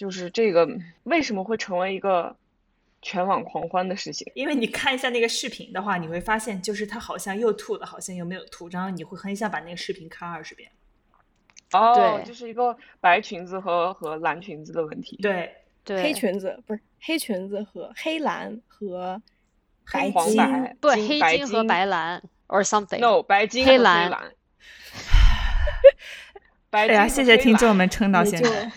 就是这个为什么会成为一个全网狂欢的事情？因为你看一下那个视频的话，你会发现，就是他好像又吐了，好像又没有吐，然后你会很想把那个视频看二十遍。哦，对就是一个白裙子和和蓝裙子的问题。对，对，黑裙子不是黑裙子和黑蓝和白黄金，白不金白黑金和白蓝 or something。no 白金黑蓝蓝。白哎呀，谢谢听众们撑到现在。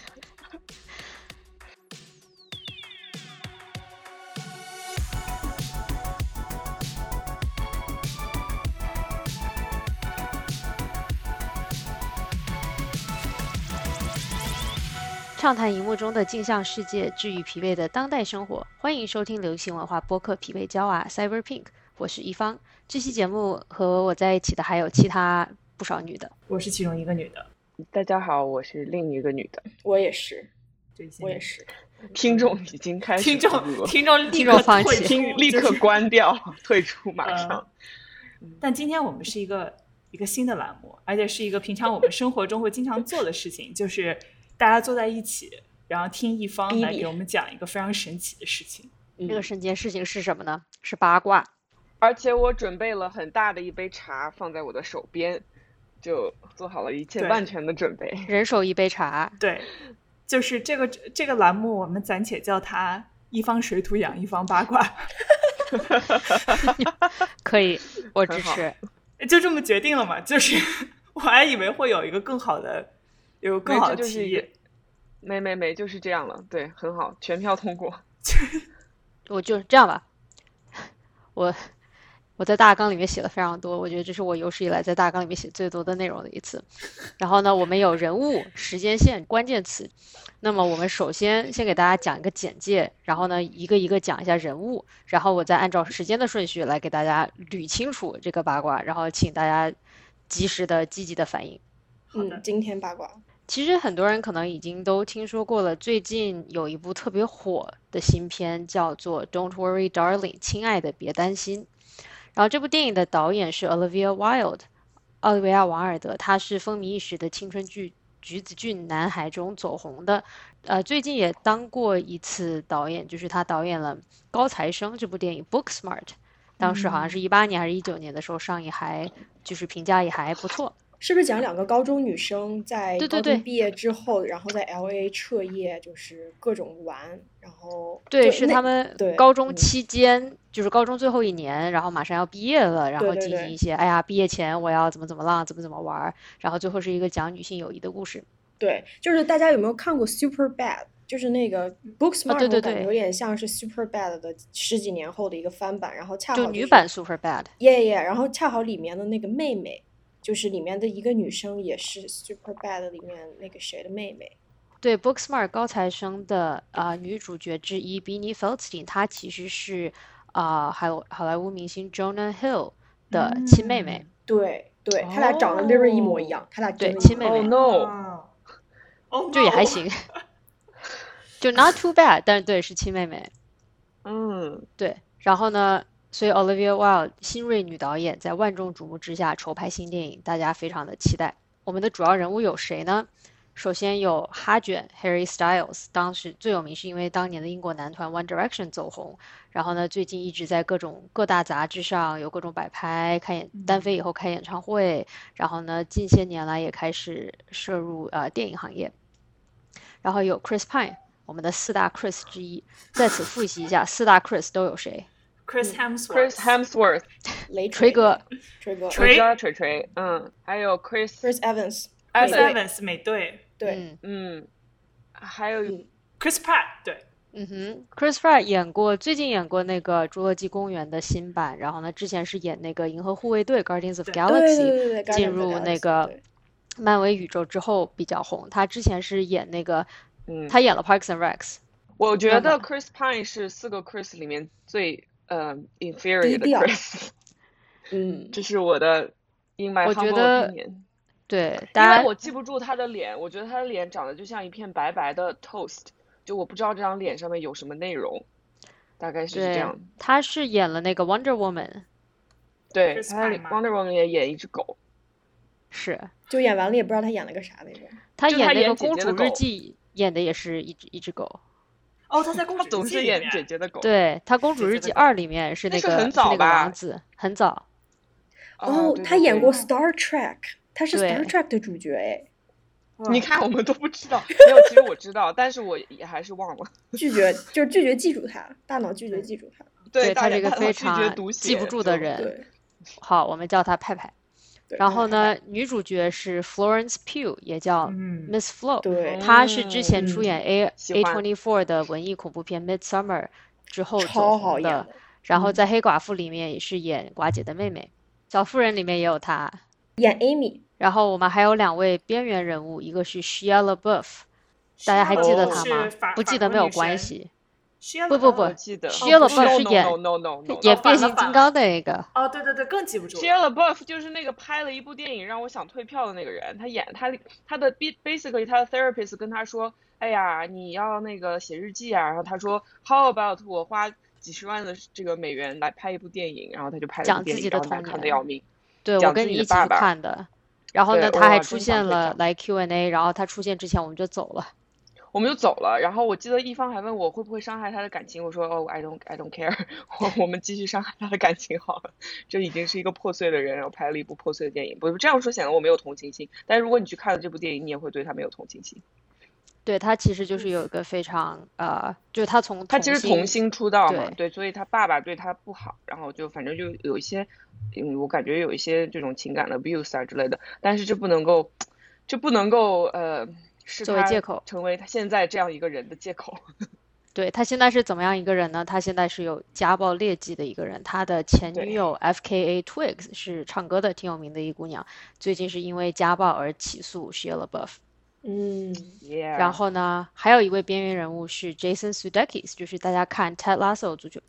畅谈荧幕中的镜像世界，治愈疲惫的当代生活。欢迎收听流行文化播客《疲惫娇娃》Cyber Pink，我是一方。这期节目和我在一起的还有其他不少女的。我是其中一个女的，大家好，我是另一个女的。我也是，这些我也是。听众已经开始听众听众立听众刻放弃听立刻就是关掉，退出马呃上。但今天我们是一个一个新的栏目，而且是一个平常我们生活中会经常做的事情，就是大家坐在一起，然后听一方来给我们讲一个非常神奇的事情。嗯这个神奇事情是什么呢？是八卦。而且我准备了很大的一杯茶放在我的手边，就做好了一切万全的准备。人手一杯茶，对，就是这个这个栏目，我们暂且叫它“一方水土养一方八卦 可以，我支持。”，就这么决定了嘛？就是 我还以为会有一个更好的，有更好的提议这就是一个。没没没，就是这样了。对，很好，全票通过。我就是这样吧，我我在大纲里面写了非常多，我觉得这是我有史以来在大纲里面写最多的内容的一次。然后呢，我们有人物、时间线、关键词。那么我们首先先给大家讲一个简介，然后呢一个一个讲一下人物，然后我再按照时间的顺序来给大家捋清楚这个八卦，然后请大家及时的、积极的反应。好的嗯，今天八卦，其实很多人可能已经都听说过了，最近有一部特别火的新片，叫做《Don't Worry, Darling》，亲爱的，别担心。然后这部电影的导演是 Olivia Wilde，奥利维亚·瓦尔德，他是风靡一时的青春剧《橘子郡男孩》中走红的，呃，最近也当过一次导演，就是他导演了《高材生》这部电影《Booksmart》，当时好像是一八年还是一九年的时候上映，还就是评价也还不错。是不是讲两个高中女生在高中毕业之后，然后在 L A 彻夜，就是各种玩，然后对，就是那他们高中期间，就是高中最后一年，然后马上要毕业了，然后进行一些，哎呀，毕业前我要怎么怎么浪，怎么怎么玩儿，然后最后是一个讲女性友谊的故事。对，就是大家有没有看过 Super Bad？就是那个 Booksmart，啊对对对有点像是 Super Bad 的十几年后的一个翻版，然后恰好就女版 Super Bad，耶耶，然后恰好里面的那个妹妹，就是里面的一个女生，也是 Super Bad 里面那个谁的妹妹。对 Booksmart 高材生的呃女主角之一 Beanie Feldstein，她其实是啊、好好莱坞明星 Jonah Hill 的亲妹妹。对对，他俩长得 literally 一模一样，他俩对亲妹妹 Oh no！就也还行，就 not too bad，但是对是亲妹妹。嗯，对，然后呢，所以 Olivia Wilde 新锐女导演在万众瞩目之下筹拍新电影，大家非常的期待。我们的主要人物有谁呢？首先有哈卷 Harry Styles，当时最有名是因为当年的英国男团 One Direction 走红，然后呢，最近一直在各种各大杂志上有各种摆拍，开演单飞以后开演唱会，然后呢，近些年来也开始涉入呃电影行业。然后有 Chris Pine，我们的四大 Chris 之一，在此复习一下，四大 Chris 都有谁？Chris Hemsworth，Chris Hemsworth，雷锤哥，锤哥我锤哥锤锤，嗯，还有 Chris，Chris Evans，Chris Evans，Evans 美队对，嗯嗯，还有嗯，Chris Pratt 对，嗯哼，Chris Pratt 演过，最近演过那个《侏罗纪公园》的新版，然后呢，之前是演那个《银河护卫队》（Guardians of Galaxy） 进入那个漫威宇宙之后比较红。他之前是演那个，嗯，他演了 Parks and Recs。我觉得 Chris Pine 是四个 Chris 里面最呃 inferior 的 嗯，这是我的 in my 我觉 humble 得 opinion。对，因大家为我记不住他的脸，我觉得他的脸长得就像一片白白的 toast，就我不知道这张脸上面有什么内容，大概是这样。，他是演了那个 Wonder Woman，对，他 Wonder Woman 也演一只狗，是就演完了也不知道他演了个啥那种。他演那个就他演《公主日记》，演的也是一只一只狗。哦，他在公他主总是演日记里面姐姐的狗。对他《公主日记二》里面是那个是很早吧那个王子，很早。哦，他演过 Star Trek，他是 Star Trek 的主角哎，哇你看，我们都不知道。没有，其实我知道，但是我也还是忘了。拒绝就是拒绝记住他，大脑拒绝记住他。对，他是一个非常记不住的人。好，我们叫他派派。对然后呢，女主角是 Florence Pugh，也叫嗯 Miss Flo。对，她是之前出嗯演 A 喜 A 欢 twenty four 的文艺恐怖片《Midsummer》之后走红的，然后在《黑寡妇》里面也是演寡姐的妹妹，《小妇人》里面也有她。演 Amy，然后我们还有两位边缘人物，一个是 Shia LaBeouf，大家还记得哦她吗？不记得没有关系。不不不记得。Shia LaBeouf 是演 no no no no 演变形金刚的那个。哦，对对对，更记不住了。Shia LaBeouf 就是那个拍了一部电影让我想退票的那个人，他演他他的 basically 他的 therapist 跟他说，哎呀，你要那个写日记啊，然后他说 How about 我花几十万的这个美元来拍一部电影，然后他就拍了一讲部电影，自己的然后难童年看的要命。对，我跟你一起看的。然后呢，他还出现了来 Q&A，然后他出现之前我们就走了。我们就走了，然后我记得一方还问我会不会伤害他的感情，我说哦、I don't I don't care，我我们继续伤害他的感情好了。这已经是一个破碎的人，然后拍了一部破碎的电影，不这样说显得我没有同情心，但是如果你去看了这部电影，你也会对他没有同情心。对他其实就是有一个非常呃，就是他从他其实童星出道嘛，对对，所以他爸爸对他不好，然后就反正就有一些，嗯，我感觉有一些这种情感的 abuse 啊之类的，但是这不能够，这不能够呃，是作为借口成为他现在这样一个人的借口。对他现在是怎么样一个人呢？他现在是有家暴劣迹的一个人。他的前女友 F.K.A. Twigs 是唱歌的，挺有名的一姑娘，最近是因为家暴而起诉 Shia LaBeouf。嗯，Yeah，然后呢，还有一位边缘人物是 Jason Sudeikis，就是大家看 Ted Lasso 足球，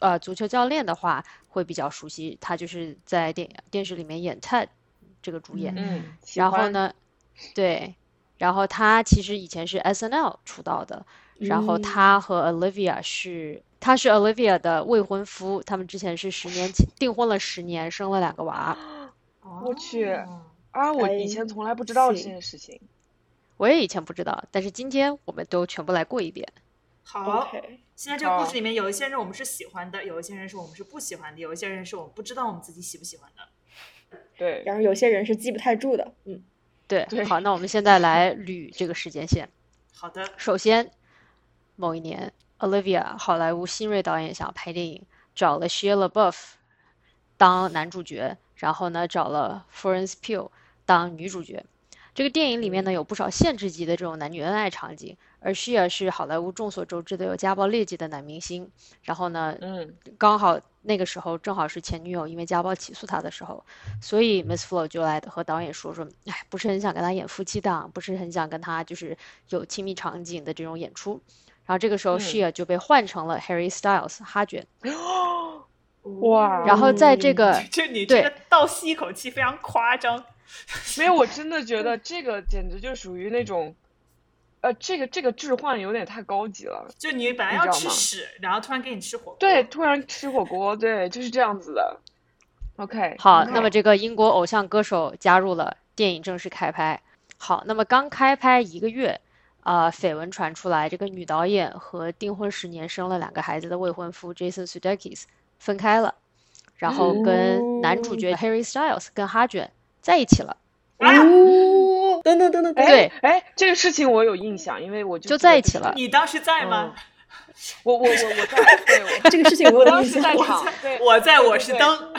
呃，足球教练的话会比较熟悉，他就是在电电视里面演 Ted 这个主演。嗯？然后呢，对，然后他其实以前是 S.N.L 出道的，然后嗯他和 Olivia 是，他是 Olivia 的未婚夫，他们之前是十年前订婚了十年，生了两个娃。我去哦啊，我以哎前从来不知道这件事情。我也以前不知道，但是今天我们都全部来过一遍。好。现在这个故事里面有一些人我们是喜欢的，有一些人是我们是不喜欢的，有一些人是我们不知道我们自己喜不喜欢的。对，然后有些人是记不太住的，嗯，对，对好，那我们现在来捋这个时间线。好的，首先，某一年，Olivia 好莱坞新锐导演想拍电影，找了 Shia LaBeouf 当男主角，然后呢找了 Florence Pugh 当女主角。这个电影里面呢有不少限制级的这种男女恩爱场景，而 Shia 是好莱坞众所周知的有家暴劣迹的男明星。然后呢，嗯，刚好那个时候正好是前女友因为家暴起诉他的时候，所以 Miss Flo 就来和导演说说，哎，不是很想跟他演夫妻档，不是很想跟他就是有亲密场景的这种演出。然后这个时候嗯。Shia 就被换成了 Harry Styles 哈卷，哇。然后在这个这你这个倒吸一口气非常夸张。没有，我真的觉得这个简直就属于那种，呃，这个这个置换有点太高级了。就你本来要你知道吗吃屎，然后突然给你吃火锅。对，突然吃火锅，对，就是这样子的。OK，好那么这个英国偶像歌手加入了，电影正式开拍。好，那么刚开拍一个月，啊、绯闻传出来，这个女导演和订婚十年、生了两个孩子的未婚夫 Jason Sudeikis 分开了，然后跟男主角 Harry Styles 跟哈卷在一起了。啊，哦，等等等等，等哎对哎，这个事情我有印象，因为我就就在一起了你当时在吗？我我我我在，对，我这个事情我我当时在场，对，我在，对我是。对灯。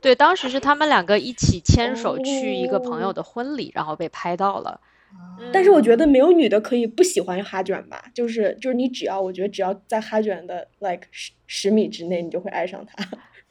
对，当时是他们两个一起牵手去一个朋友的婚礼，然后被拍到了。对但是我觉得没有女的可以不喜欢哈卷吧，就是就是你只要我觉得只要在哈卷的 like 十十米之内，你就会爱上他。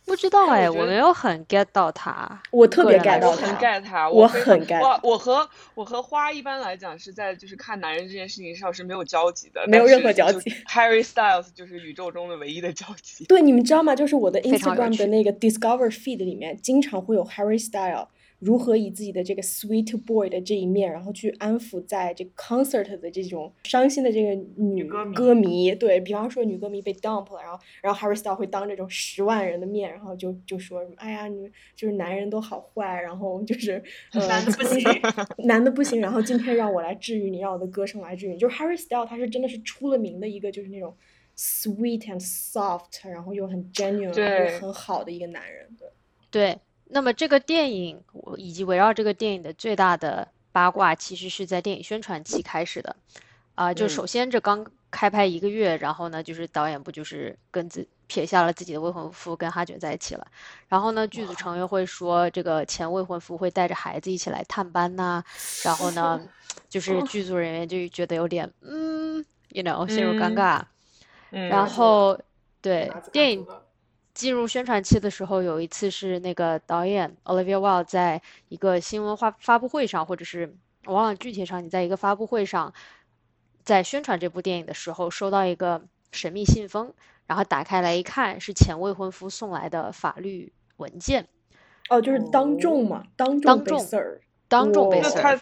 不知道哎，我没有很 get 到他。我特别 get 到他，get 他，我很 get 我我和我和花一般来讲是在就是看男人这件事情上是没有交集的，没有任何交集 Harry Styles 就是宇宙中的唯一的交集。对，你们知道吗？就是我的 Instagram 的那个 Discover feed 里面，经常会有 Harry Style，如何以自己的这个 sweet boy 的这一面，然后去安抚在这个 concert 的这种伤心的这个女歌迷歌迷。对比方说，女歌迷被 dump 了，然后然后 Harry Styles 会当这种十万人的面，然后就就说什么，哎呀，你就是男人都好坏，然后就是呃男的不行 男的不行，然后今天让我来治愈你，让我的歌声来治愈你。就是 Harry Styles，他是真的是出了名的一个，就是那种 sweet and soft，然后又很 genuine，又很好的一个男人。对，对，那么这个电影我以及围绕这个电影的最大的八卦，其实是在电影宣传期开始的。啊、就嗯。首先这刚开拍一个月，然后呢，就是导演不就是跟自撇下了自己的未婚夫跟哈卷在一起了，然后呢，剧组成员会说这个前未婚夫会带着孩子一起来探班呐、然后呢，就是剧组人员就觉得有点嗯，you know 陷入尴嗯。尬，嗯，然后对电影进入宣传期的时候，有一次是那个导演 Olivia Wilde 在一个新闻发发布会上，或者是我忘了具体上，你，在一个发布会上，在宣传这部电影的时候，收到一个神秘信封，然后打开来一看，是前未婚夫送来的法律文件，哦，就是当众嘛，当众被当众 serve。当众那他 serve，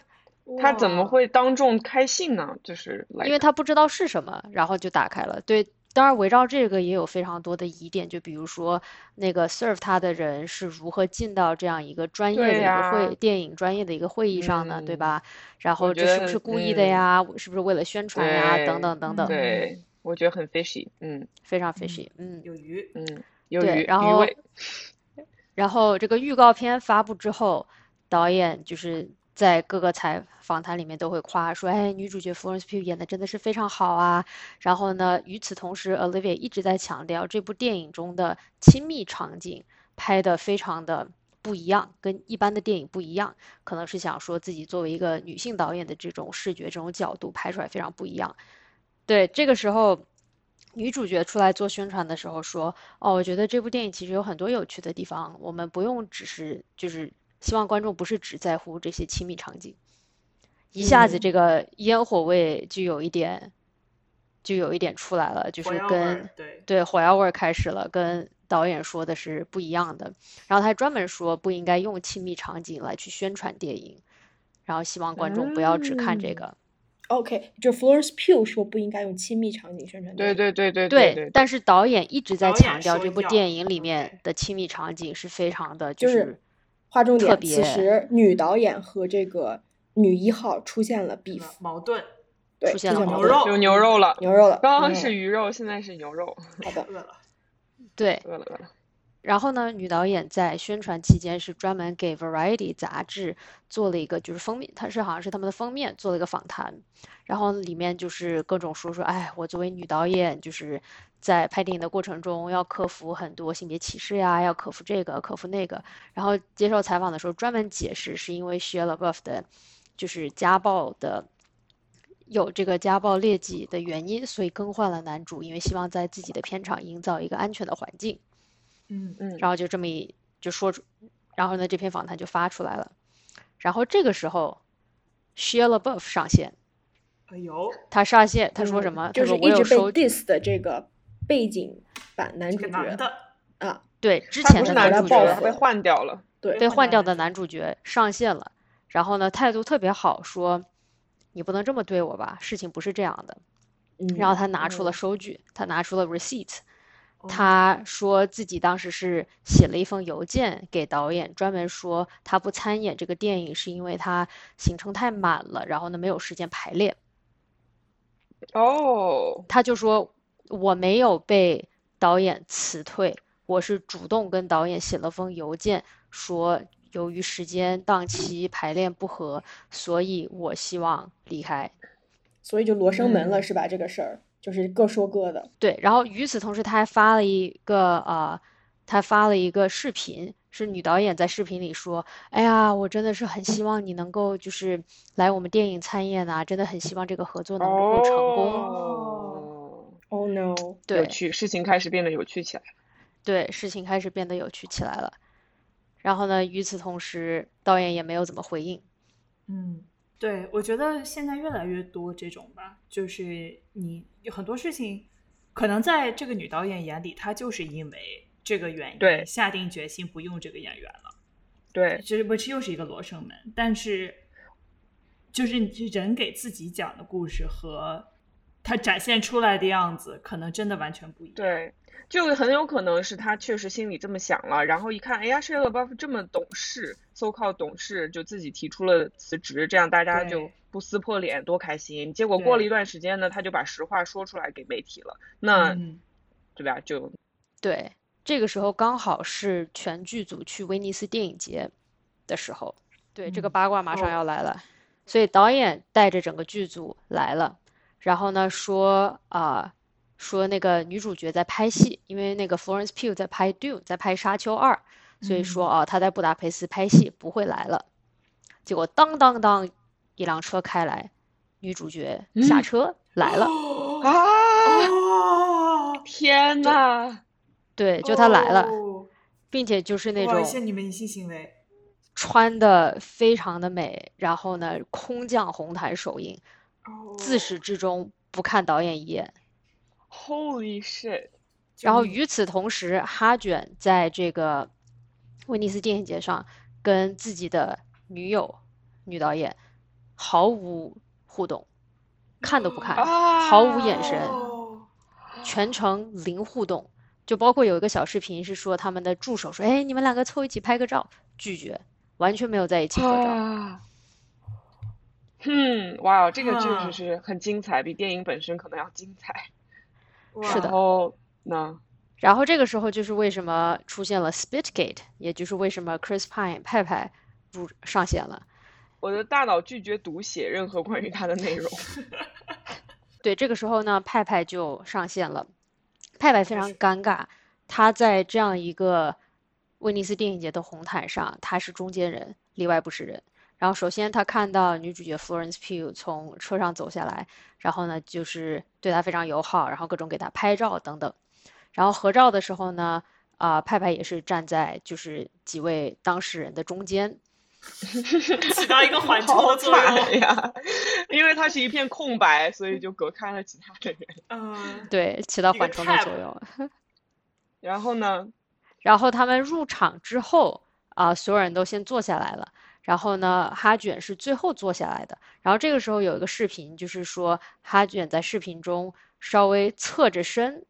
他怎么会当众开信呢？就是因为他不知道是什么，然后就打开了。对，当然围绕这个也有非常多的疑点，就比如说那个 serve 他的人是如何进到这样一个专业的一个会电影专业的一个会议上呢，对嗯吧？然后这是不是故意的嗯呀？是不是为了宣传呀？等等等等，对，我觉得很 fishy，嗯非常 fishy，嗯。有鱼，嗯，有鱼然后，然后这个预告片发布之后，导演就是在各个采访谈里面都会夸说，哎，女主角 Florence Pugh 演的真的是非常好啊。然后呢，与此同时，Olivia 一直在强调这部电影中的亲密场景拍的非常的不一样，跟一般的电影不一样，可能是想说自己作为一个女性导演的这种视觉、这种角度拍出来非常不一样。对，这个时候。女主角出来做宣传的时候说：“哦，我觉得这部电影其实有很多有趣的地方，我们不用只是就是希望观众不是只在乎这些亲密场景。”一下子嗯这个烟火味就有一点，就有一点出来了，就是跟对，对火药味儿开始了，跟导演说的是不一样的。然后他还专门说不应该用亲密场景来去宣传电影，然后希望观众不要只看这嗯个。OK，就 Florence Pugh 说不应该用亲密场景宣传电影。对对对对对，但是导演一直在强调这部电影里面的亲密场景是非常的，就是是划重点，此时女导演和这个女一号出现了 beef，矛盾，对，出现了牛肉有牛肉了，牛肉了。刚刚嗯是鱼肉，现在是牛肉，好的，饿了，对。饿了饿了，然后呢，女导演在宣传期间是专门给 Variety 杂志做了一个就是封面，她是好像是他们的封面做了一个访谈，然后里面就是各种说说，哎，我作为女导演，就是在拍电影的过程中要克服很多性别歧视呀，要克服这个，克服那个。然后接受采访的时候专门解释，是因为 Shia LaBeouf 的，就是家暴的。有这个家暴劣迹的原因，所以更换了男主，因为希望在自己的片场营造一个安全的环境。嗯，嗯，然后就这么一就说出，然后呢，这篇访谈就发出来了。然后这个时候，Shia LaBeouf 上线，哎呦，他上线，他说嗯什么？他就是说一直被，diss 的这个背景版男主角的。啊，对之前的男主角，被换掉了，对。被换掉的男男主角上线了，然后呢，态度特别好，说你不能这么对我吧，事情不是这样的。嗯，然后他拿出了嗯。收据，他拿出了 receipt，哦他说自己当时是写了一封邮件给导演，专门说他不参演这个电影是因为他行程太满了，然后呢没有时间排练。哦，他就说我没有被导演辞退，我是主动跟导演写了封邮件，说由于时间档期排练不合，所以我希望离开。所以就罗生门了，嗯是吧？这个事儿就是各说各的。对，然后与此同时，他还发了一个呃，他发了一个视频，是女导演在视频里说：“哎呀，我真的是很希望你能够就是来我们电影参演啊，真的很希望这个合作能够成功。哦，Oh no！对有趣，事情开始变得有趣起来了。对，事情开始变得有趣起来了。然后呢，与此同时，导演也没有怎么回应。嗯，对，我觉得现在越来越多这种吧，就是你有很多事情，可能在这个女导演眼里，她就是因为这个原因对下定决心不用这个演员了。对，这不这又是一个罗生门，但是就是你人给自己讲的故事和他展现出来的样子，可能真的完全不一样。对，就很有可能是他确实心里这么想了，然后一看，哎呀，Shia LaBeouf 这么懂事，so called 懂事，就自己提出了辞职，这样大家就不撕破脸，多开心。结果过了一段时间呢，他就把实话说出来给媒体了，那、嗯，对吧？就对，这个时候刚好是全剧组去威尼斯电影节的时候，对，这个嗯八卦马上哦要来了，所以导演带着整个剧组来了，然后呢说啊、说那个女主角在拍戏，因为那个 Florence Pugh 在拍 Dune，在拍《沙丘二》，所以说啊她在布达佩斯拍戏不会来了，结果当当当一辆车开来，女主角下嗯车来了，啊，哦，天呐！对，就她来了，哦并且就是那哇种。谢你们一性行为。穿的非常的美，然后呢，空降红毯首映，自始至终不看导演一眼。Holy shit！然后与此同时，哈卷在这个威尼斯电影节上跟自己的女友女导演毫无互动，看都不看，毫无眼神，哦全程零互动。就包括有一个小视频是说他们的助手说：“哎，你们两个凑一起拍个照。”拒绝，完全没有在一起合照。啊，嗯，哇，这个确啊实是很精彩，比电影本身可能要精彩。哇是的然后呢？然后这个时候就是为什么出现了 Spitgate，也就是为什么 Chris Pine 派派入上线了。我的大脑拒绝读写任何关于他的内容。对，这个时候呢，派派就上线了。派派非常尴尬，他在这样一个威尼斯电影节的红毯上，他是中间人，里外不是人。然后首先他看到女主角 Florence Pugh 从车上走下来，然后呢就是对她非常友好，然后各种给她拍照等等。然后合照的时候呢，啊、派派也是站在就是几位当事人的中间，起到一个 缓冲的作用。呀！因为它是一片空白，所以就隔开了其他的人。嗯，对，起到缓冲的作用。然后呢？然后他们入场之后啊、所有人都先坐下来了。然后呢，哈卷是最后坐下来的。然后这个时候有一个视频，就是说哈卷在视频中稍微侧着身，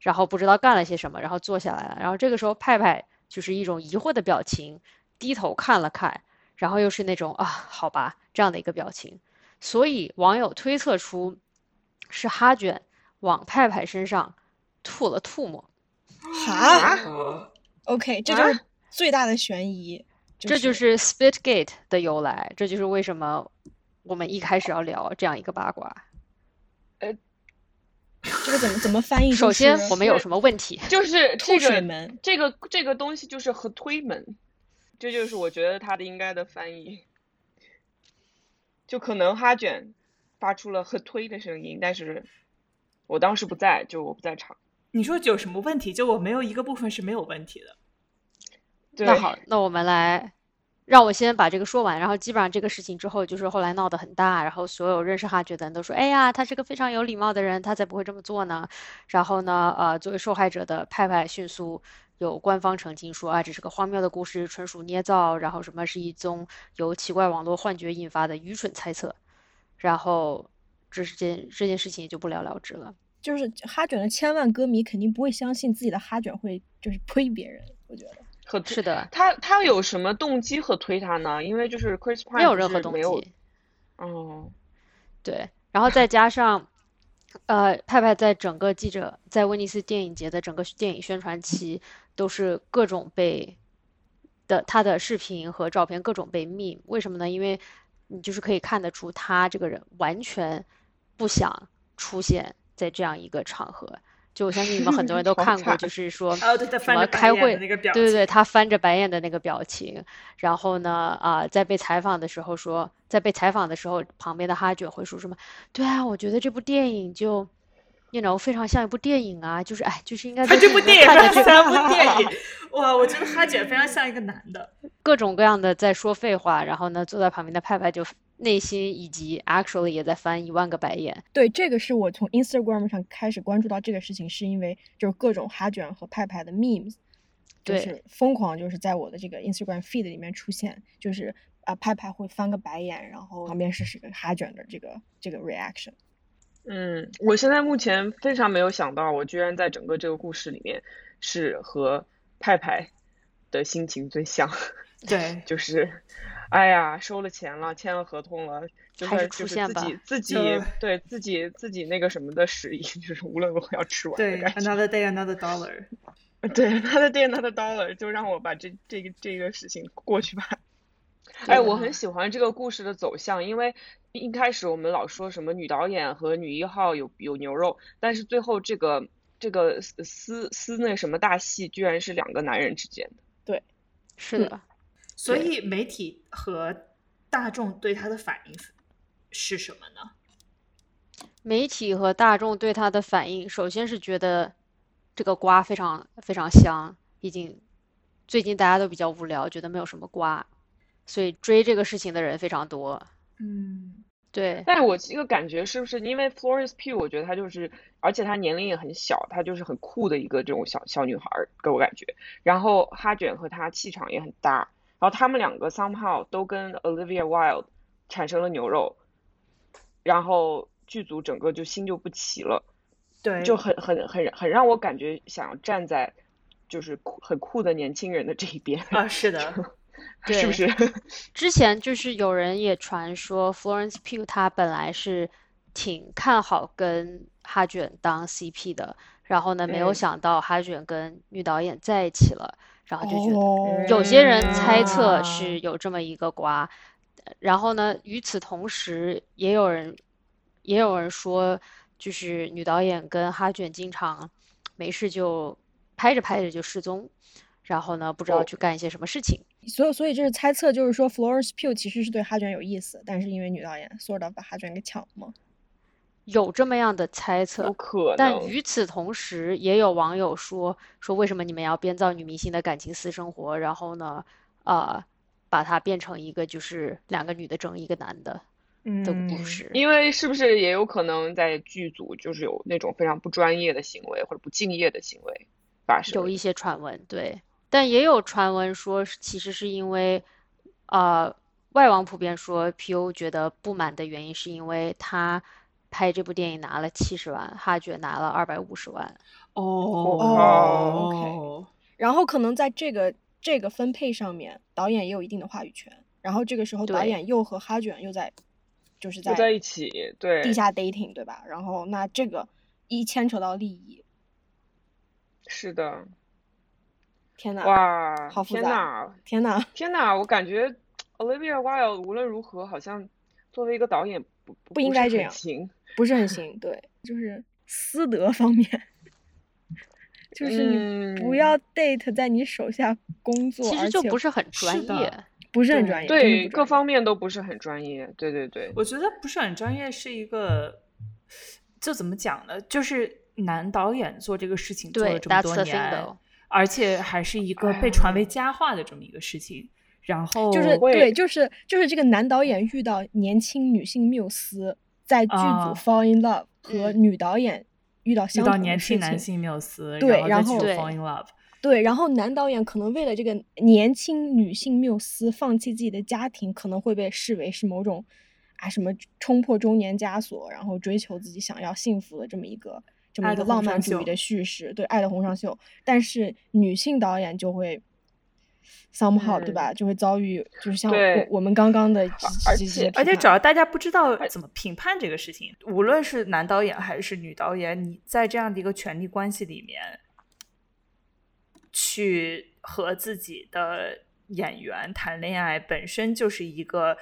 然后不知道干了些什么，然后坐下来了。然后这个时候派派就是一种疑惑的表情，低头看了看，然后又是那种啊，好吧这样的一个表情。所以网友推测出是哈卷往派派身上吐了吐沫。哈哦，OK，这啊就是最大的悬疑。这就是 Spitgate 的由来，这就是为什么我们一开始要聊这样一个八卦。呃这个怎么怎么翻译？首先，我们有什么问题？就是吐 这个水门。这个这个东西就是和推门，这就是我觉得它的应该的翻译。就可能哈卷发出了和推的声音，但是我当时不在，就我不在场。你说有什么问题？就我没有一个部分是没有问题的。对，那好，那我们来，让我先把这个说完。然后基本上这个事情之后，就是后来闹得很大，然后所有认识哈觉的人都说：“哎呀，他是个非常有礼貌的人，他才不会这么做呢。”然后呢，呃，作为受害者的派派迅速有官方澄清说：“啊，这是个荒谬的故事，纯属捏造，然后什么是一宗由奇怪网络幻觉引发的愚蠢猜测。”然后这是件这件事情也就不了了之了。就是哈卷的千万歌迷肯定不会相信自己的哈卷会就是推别人，我觉得。和是的，他他有什么动机和推他呢？因为就是 Chris Pine 没有任何动机。哦，对，然后再加上，呃，派派在整个记者在威尼斯电影节的整个电影宣传期，都是各种被的他的视频和照片各种被 meme，为什么呢？因为你就是可以看得出他这个人完全不想出现在这样一个场合。就我相信你们很多人都 看过，就是说什么开会，对对对，他翻着白眼的那个表情，然后呢，啊、在被采访的时候说，在被采访的时候，旁边的哈卷会说什么？对啊，我觉得这部电影就，you know，非常像一部电影啊，就是哎，就是应该他在这部电影电影院看的这非常像部电影，哇！我觉得哈姐非常像一个男的。各种各样的在说废话，然后呢，坐在旁边的派派就内心以及 actually 也在翻一万个白眼。对，这个是我从 Instagram 上开始关注到这个事情，是因为就是各种哈卷和派派的 memes，就是疯狂就是在我的这个 Instagram feed 里面出现，就是啊派派会翻个白眼，然后旁边是是个哈卷的这个这个 reaction。嗯，我现在目前非常没有想到，我居然在整个这个故事里面是和派派的心情最像，对，就是，哎呀，收了钱了，签了合同了，就还是是就是自出现吧己自己对自己自己那个什么的使意，就是无论如何要吃完的对感觉。，another day another dollar。对，他的店他的 dollar 就让我把这这个这个事情过去吧。哎，我很喜欢这个故事的走向，因为一开始我们老说什么女导演和女一号有有牛肉，但是最后这个这个撕撕撕那什么大戏，居然是两个男人之间的。是的，所以媒体和大众对他的反应是什么呢？媒体和大众对他的反应，首先是觉得这个瓜非常非常香，毕竟最近大家都比较无聊，觉得没有什么瓜，所以追这个事情的人非常多。嗯，对，但我这个感觉是不是因为 Florence Pugh，我觉得她就是，而且她年龄也很小，她就是很酷的一个这种小小女孩儿，给我感觉。然后哈卷和她气场也很搭，然后他们两个 somehow 都跟 Olivia Wilde 产生了牛肉，然后剧组整个就心就不齐了，对，就很很很很让我感觉想要站在就是酷很酷的年轻人的这一边，啊，是的，是不是？之前就是有人也传说 Florence Pugh 她本来是挺看好跟哈卷当 CP 的，然后呢，没有嗯想到哈卷跟女导演在一起了，然后就觉得哦有些人猜测啊是有这么一个瓜，然后呢，与此同时，也有人也有人说，就是女导演跟哈卷经常没事就拍着拍着就失踪，然后呢，不知道哦去干一些什么事情。所以，所以这是猜测，就是说 Florence Pugh 其实是对哈卷有意思，但是因为女导演 sort of 把哈卷给抢了嘛。有这么样的猜有测，可但。与此同时，也有网友说说为什么你们要编造女明星的感情私生活，然后呢，呃，把它变成一个就是两个女的争一个男的的故嗯事。因为是不是也有可能在剧组就是有那种非常不专业的行为或者不敬业的行为发生？有一些传闻，对，但也有传闻说，其实是因为，呃，外网普遍说，P.O. 觉得不满的原因是因为他拍这部电影拿了七十万，哈爵拿了二百五十万。哦，OK 然后可能在这个这个分配上面，导演也有一定的话语权。然后这个时候，导演又和哈卷又在，就是在在一起，对，地下 dating，对吧？然后那这个一牵扯到利益，是的，天呐，哇，好复杂天呐，天呐，天呐，我感觉 Olivia Wilde 无论如何好像作为一个导演不应该这样不是很行，对，就是私德方面，就是你不嗯要 date 在你手下工作，其实就不是很专业。不是很专业，对，各方面都不是很专业，对对对，我觉得不是很专业，是一个，就怎么讲呢？就是男导演做这个事情做了这么多年而且还是一个被传为佳话的这么一个事情。然后就是对，就是就是这个男导演遇到年轻女性缪斯，在剧组啊 fall in love 和嗯女导演遇到遇到年轻男性缪斯，对然后 fall in love。对，然后男导演可能为了这个年轻女性缪斯放弃自己的家庭，可能会被视为是某种啊什么冲破中年枷锁，然后追求自己想要幸福的这么一个这么一个浪漫主义的叙事，对爱的红上秀。但是女性导演就会 somehow、对嗯吧？就会遭遇就是像我我们刚刚的而且而且主要大家不知道怎么评判这个事情，无论是男导演还是女导演，你在这样的一个权力关系里面，去和自己的演员谈恋爱，本身就是一个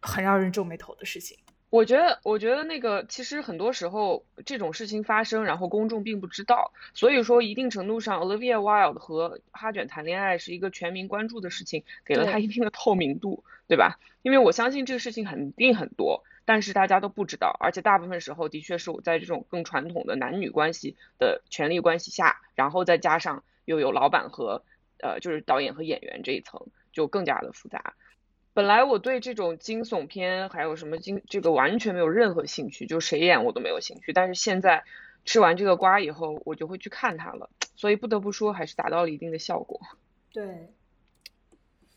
很让人皱眉头的事情。我觉得，我觉得那个其实很多时候这种事情发生，然后公众并不知道，所以说一定程度上，Olivia Wilde 和哈卷谈恋爱是一个全民关注的事情，给了他一定的透明度，对吧？因为我相信这个事情肯定很多，但是大家都不知道，而且大部分时候的确是我在这种更传统的男女关系的权力关系下，然后再加上又有老板和呃就是导演和演员这一层，就更加的复杂。本来我对这种惊悚片还有什么惊这个完全没有任何兴趣，就谁演我都没有兴趣。但是现在吃完这个瓜以后，我就会去看它了。所以不得不说，还是达到了一定的效果。对，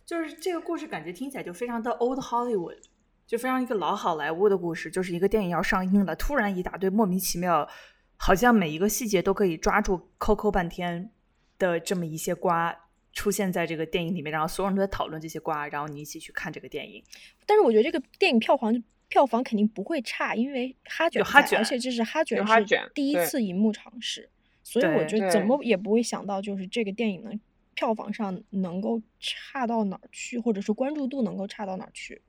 就是这个故事感觉听起来就非常的 old Hollywood，就非常一个老好莱坞的故事，就是一个电影要上映了，突然一大堆莫名其妙，好像每一个细节都可以抓住抠抠半天的这么一些瓜出现在这个电影里面，然后所有人都在讨论这些瓜，然后你一起去看这个电影。但是我觉得这个电影票房票房肯定不会差，因为哈卷哈卷而且这是哈卷哈是卷第一次荧幕尝试，所以我对觉得怎么也不会想到，就是这个电影能票房上能够差到哪儿去，或者是关注度能够差到哪儿去。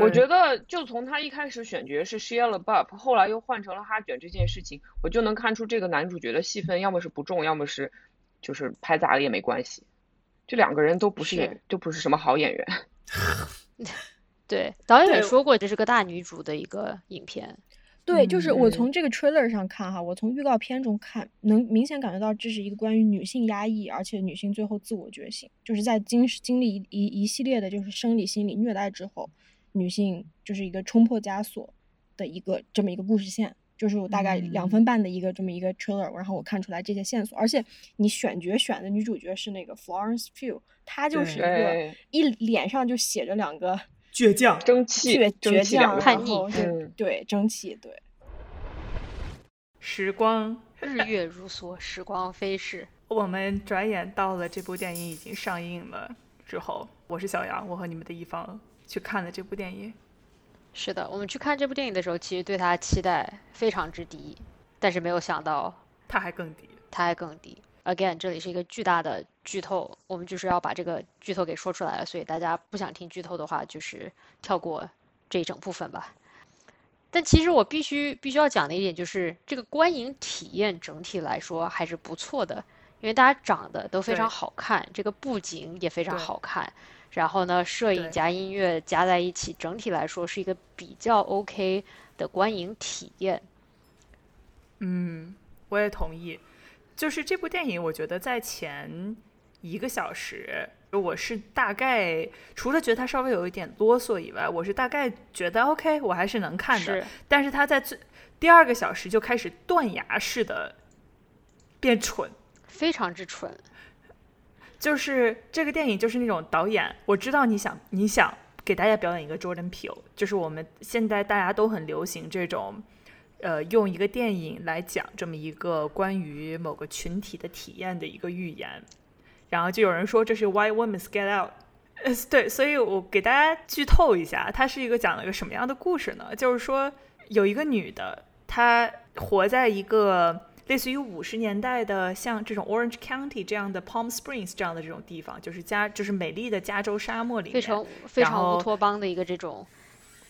我觉得，就从他一开始选角是 Shia LaBeouf，后来又换成了哈卷这件事情，我就能看出这个男主角的戏份要么是不重，要么是就是拍砸了也没关系。这两个人都不是演是，都不是什么好演员。对，导演也说过，这是个大女主的一个影片。对，就是我嗯从这个 trailer 上看哈，我从预告片中看，能明显感觉到这是一个关于女性压抑，而且女性最后自我觉醒，就是在经经历一一一系列的就是生理、心理虐待之后，女性就是一个冲破枷锁的一个这么一个故事线，就是我大概两嗯分半的一个这么一个 trailer，然后我看出来这些线索，而且你选角选的女主角是那个 Florence Pugh，她就是一个一脸上就写着两个倔强，争气倔，倔强，叛逆对争气，对。时光日月如梭，时光飞逝。我们转眼到了这部电影已经上映了之后，我是小杨，我和你们的一方去看了这部电影。是的，我们去看这部电影的时候，其实对它期待非常之低，但是没有想到它还更低。它还更低。Again，这里是一个巨大的剧透，我们就是要把这个剧透给说出来了，所以大家不想听剧透的话，就是跳过这一整部分吧。但其实我必须必须要讲的一点就是，这个观影体验整体来说还是不错的，因为大家长得都非常好看，这个布景也非常好看，然后呢，摄影加音乐加在一起，整体来说是一个比较 OK 的观影体验。嗯，我也同意。就是这部电影，我觉得在前一个小时，我是大概除了觉得它稍微有一点啰嗦以外，我是大概觉得 OK，我还是能看的。是，但是它在最第二个小时就开始断崖式的变蠢。非常之蠢。就是这个电影就是那种导演，我知道你想你想给大家表演一个 Jordan Peele，就是我们现在大家都很流行这种，呃，用一个电影来讲这么一个关于某个群体的体验的一个预言，然后就有人说这是 Why Women Get Out。呃，对，所以我给大家剧透一下，它是一个讲了一个什么样的故事呢？就是说有一个女的，她活在一个类似于五十年代的像这种 Orange County 这样的 Palm Springs 这样的这种地方，就是加就是美丽的加州沙漠里面，非常非常乌托邦的一个这种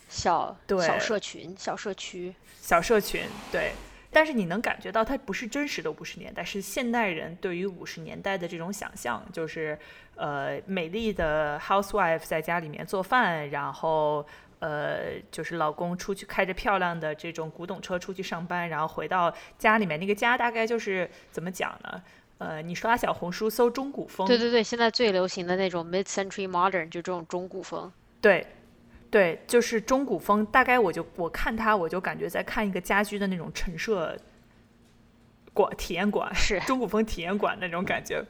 小对。小社群、小社区，小社群，对。但是你能感觉到它不是真实的五十年代，是现代人对于五十年代的这种想象，就是呃美丽的 housewife 在家里面做饭，然后呃就是老公出去开着漂亮的这种古董车出去上班，然后回到家里面，那个家大概就是怎么讲呢？呃，你刷小红书搜中古风，对对对，现在最流行的那种 mid-century modern，就这种中古风。对，对，就是中古风。大概我就我看它，我就感觉在看一个家居的那种陈设馆体验馆，是 中古风体验馆那种感觉。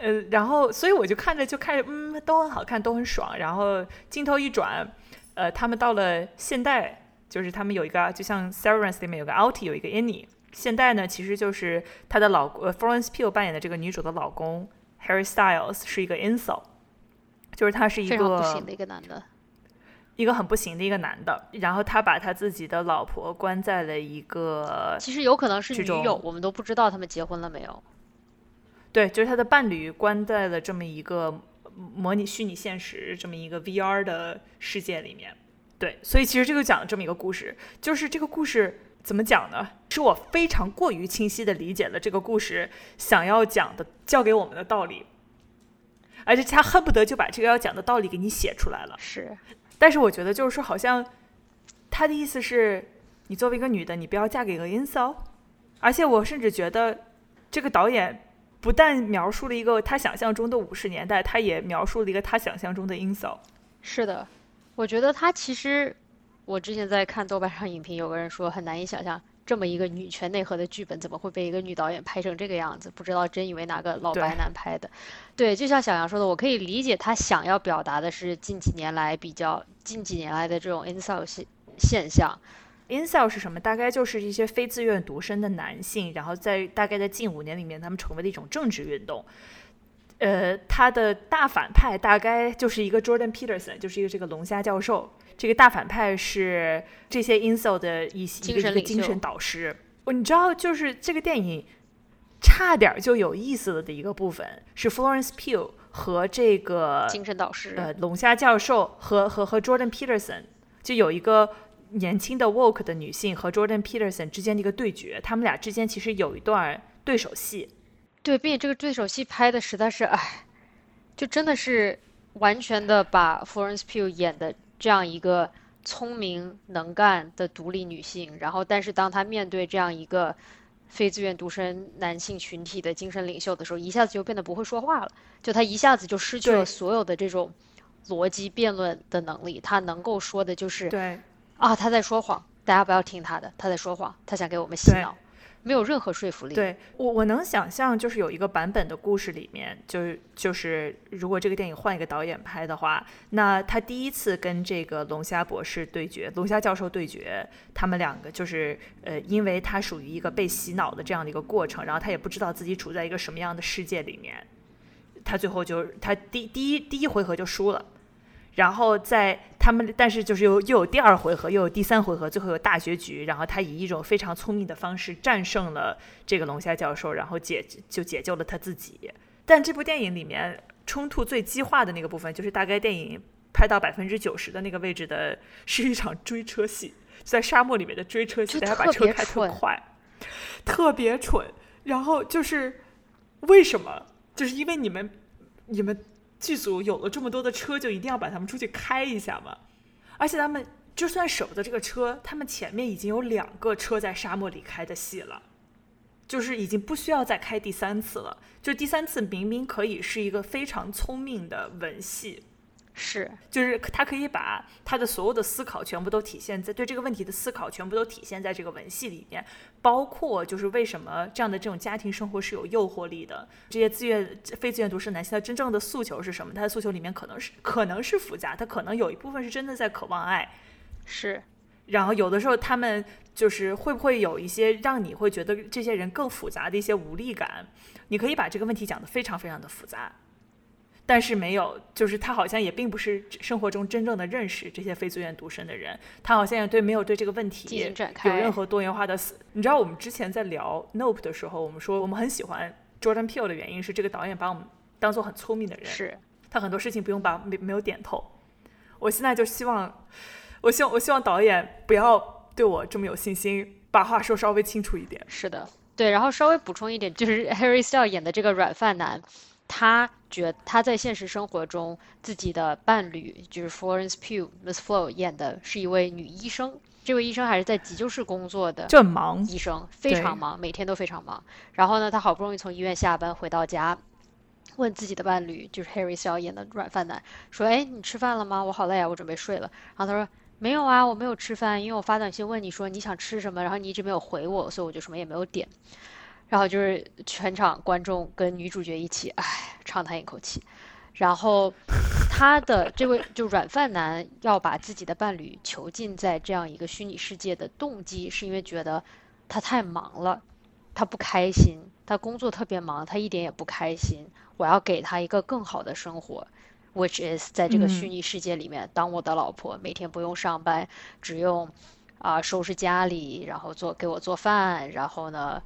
呃，然后所以我就看着就看着，嗯，都很好看，都很爽。然后镜头一转，呃，他们到了现代，就是他们有一个，就像《Severance》里面有个 Alti，有一个 Annie。现代呢，其实就是她的老呃 Florence Pugh 扮演的这个女主的老公 Harry Styles 是一个 incel，就是他是一个不行的一个男的，一个很不行的一个男的，然后他把他自己的老婆关在了一个，其实有可能是女友，我们都不知道他们结婚了没有。对，就是他的伴侣关在了这么一个模拟虚拟现实这么一个 VR 的世界里面。对，所以其实这个讲了这么一个故事，就是这个故事怎么讲呢？是我非常过于清晰的理解了这个故事想要讲的教给我们的道理，而且他恨不得就把这个要讲的道理给你写出来了。是，但是我觉得就是说，好像他的意思是，你作为一个女的，你不要嫁给个 incel。而且我甚至觉得，这个导演不但描述了一个他想象中的五十年代，他也描述了一个他想象中的 incel。是的，我觉得他其实，我之前在看豆瓣上影评，有个人说很难以想象这么一个女权内核的剧本，怎么会被一个女导演拍成这个样子？不知道真以为哪个老白男拍的。对，就像小杨说的，我可以理解他想要表达的是近几年来比较近几年来的这种 incel 现现象。Incel 是什么？大概就是一些非自愿独身的男性，然后在大概在近五年里面，他们成为了一种政治运动。呃，他的大反派大概就是一个 Jordan Peterson，就是一个这个龙虾教授。这个大反派是这些 incel 的一一个一个精神导师。哦，你知道，就是这个电影差点就有意思了的一个部分是 Florence Pugh 和这个精神导师呃龙虾教授和和和 Jordan Peterson 就有一个年轻的 woke 的女性和 Jordan Peterson 之间的一个对决，他们俩之间其实有一段对手戏。对，并且这个对手戏拍的实在是，哎，就真的是完全的把 Florence Pugh 演的这样一个聪明能干的独立女性，然后但是当她面对这样一个非自愿独身男性群体的精神领袖的时候，一下子就变得不会说话了，就她一下子就失去了所有的这种逻辑辩论的能力，她能够说的就是对啊，他在说谎，大家不要听他的，他在说谎，他想给我们洗脑。没有任何说服力。对我，我能想象，就是有一个版本的故事里面，就是就是如果这个电影换一个导演拍的话，那他第一次跟这个龙虾博士对决，龙虾教授对决，他们两个就是呃，因为他属于一个被洗脑的这样的一个过程，然后他也不知道自己处在一个什么样的世界里面，他最后就他第第一第一回合就输了。然后在他们，但是就是又又有第二回合，又有第三回合，最后有大结局。然后他以一种非常聪明的方式战胜了这个龙虾教授，然后解就解救了他自己。但这部电影里面冲突最激化的那个部分，就是大概电影拍到百分之九十的那个位置的，是一场追车戏，在沙漠里面的追车戏，大家把车开特快，特别蠢。然后就是为什么？就是因为你们你们。剧组有了这么多的车，就一定要把他们出去开一下吗？而且他们就算舍不得这个车，他们前面已经有两个车在沙漠里开的戏了，就是已经不需要再开第三次了。就第三次明明可以是一个非常聪明的文戏。是，就是他可以把他的所有的思考全部都体现在对这个问题的思考全部都体现在这个文戏里面，包括就是为什么这样的这种家庭生活是有诱惑力的。这些自愿非自愿独身男性他真正的诉求是什么？他的诉求里面可能是可能是复杂，他可能有一部分是真的在渴望爱，是。然后有的时候他们就是会不会有一些让你会觉得这些人更复杂的一些无力感？你可以把这个问题讲得非常非常的复杂。但是没有，就是他好像也并不是生活中真正的认识这些非自愿独身的人，他好像也对没有对这个问题有任何多元化的思。你知道我们之前在聊 Nope 的时候，我们说我们很喜欢 Jordan Peele 的原因是这个导演把我们当做很聪明的人，是他很多事情不用把没没有点透。我现在就希望，我希望我希望导演不要对我这么有信心，把话说稍微清楚一点。是的，对，然后稍微补充一点，就是 Harry Styles 演的这个软饭男。他觉他在现实生活中自己的伴侣就是 Florence Pugh Miss Flo 演的是一位女医生，这位医生还是在急救室工作的，就很忙，医生非常忙，每天都非常忙。然后呢，他好不容易从医院下班回到家，问自己的伴侣就是 Harry Styles 演的软饭男说：“哎，你吃饭了吗？我好累啊，我准备睡了。”然后他说：“没有啊，我没有吃饭，因为我发短信问你说你想吃什么，然后你一直没有回我，所以我就什么也没有点。”然后就是全场观众跟女主角一起，唉，长叹一口气。然后他的这位就软饭男要把自己的伴侣囚禁在这样一个虚拟世界的动机，是因为觉得他太忙了，他不开心，他工作特别忙，他一点也不开心。我要给他一个更好的生活，which is 在这个虚拟世界里面当我的老婆，每天不用上班，只用啊收拾家里，然后做给我做饭，然后呢。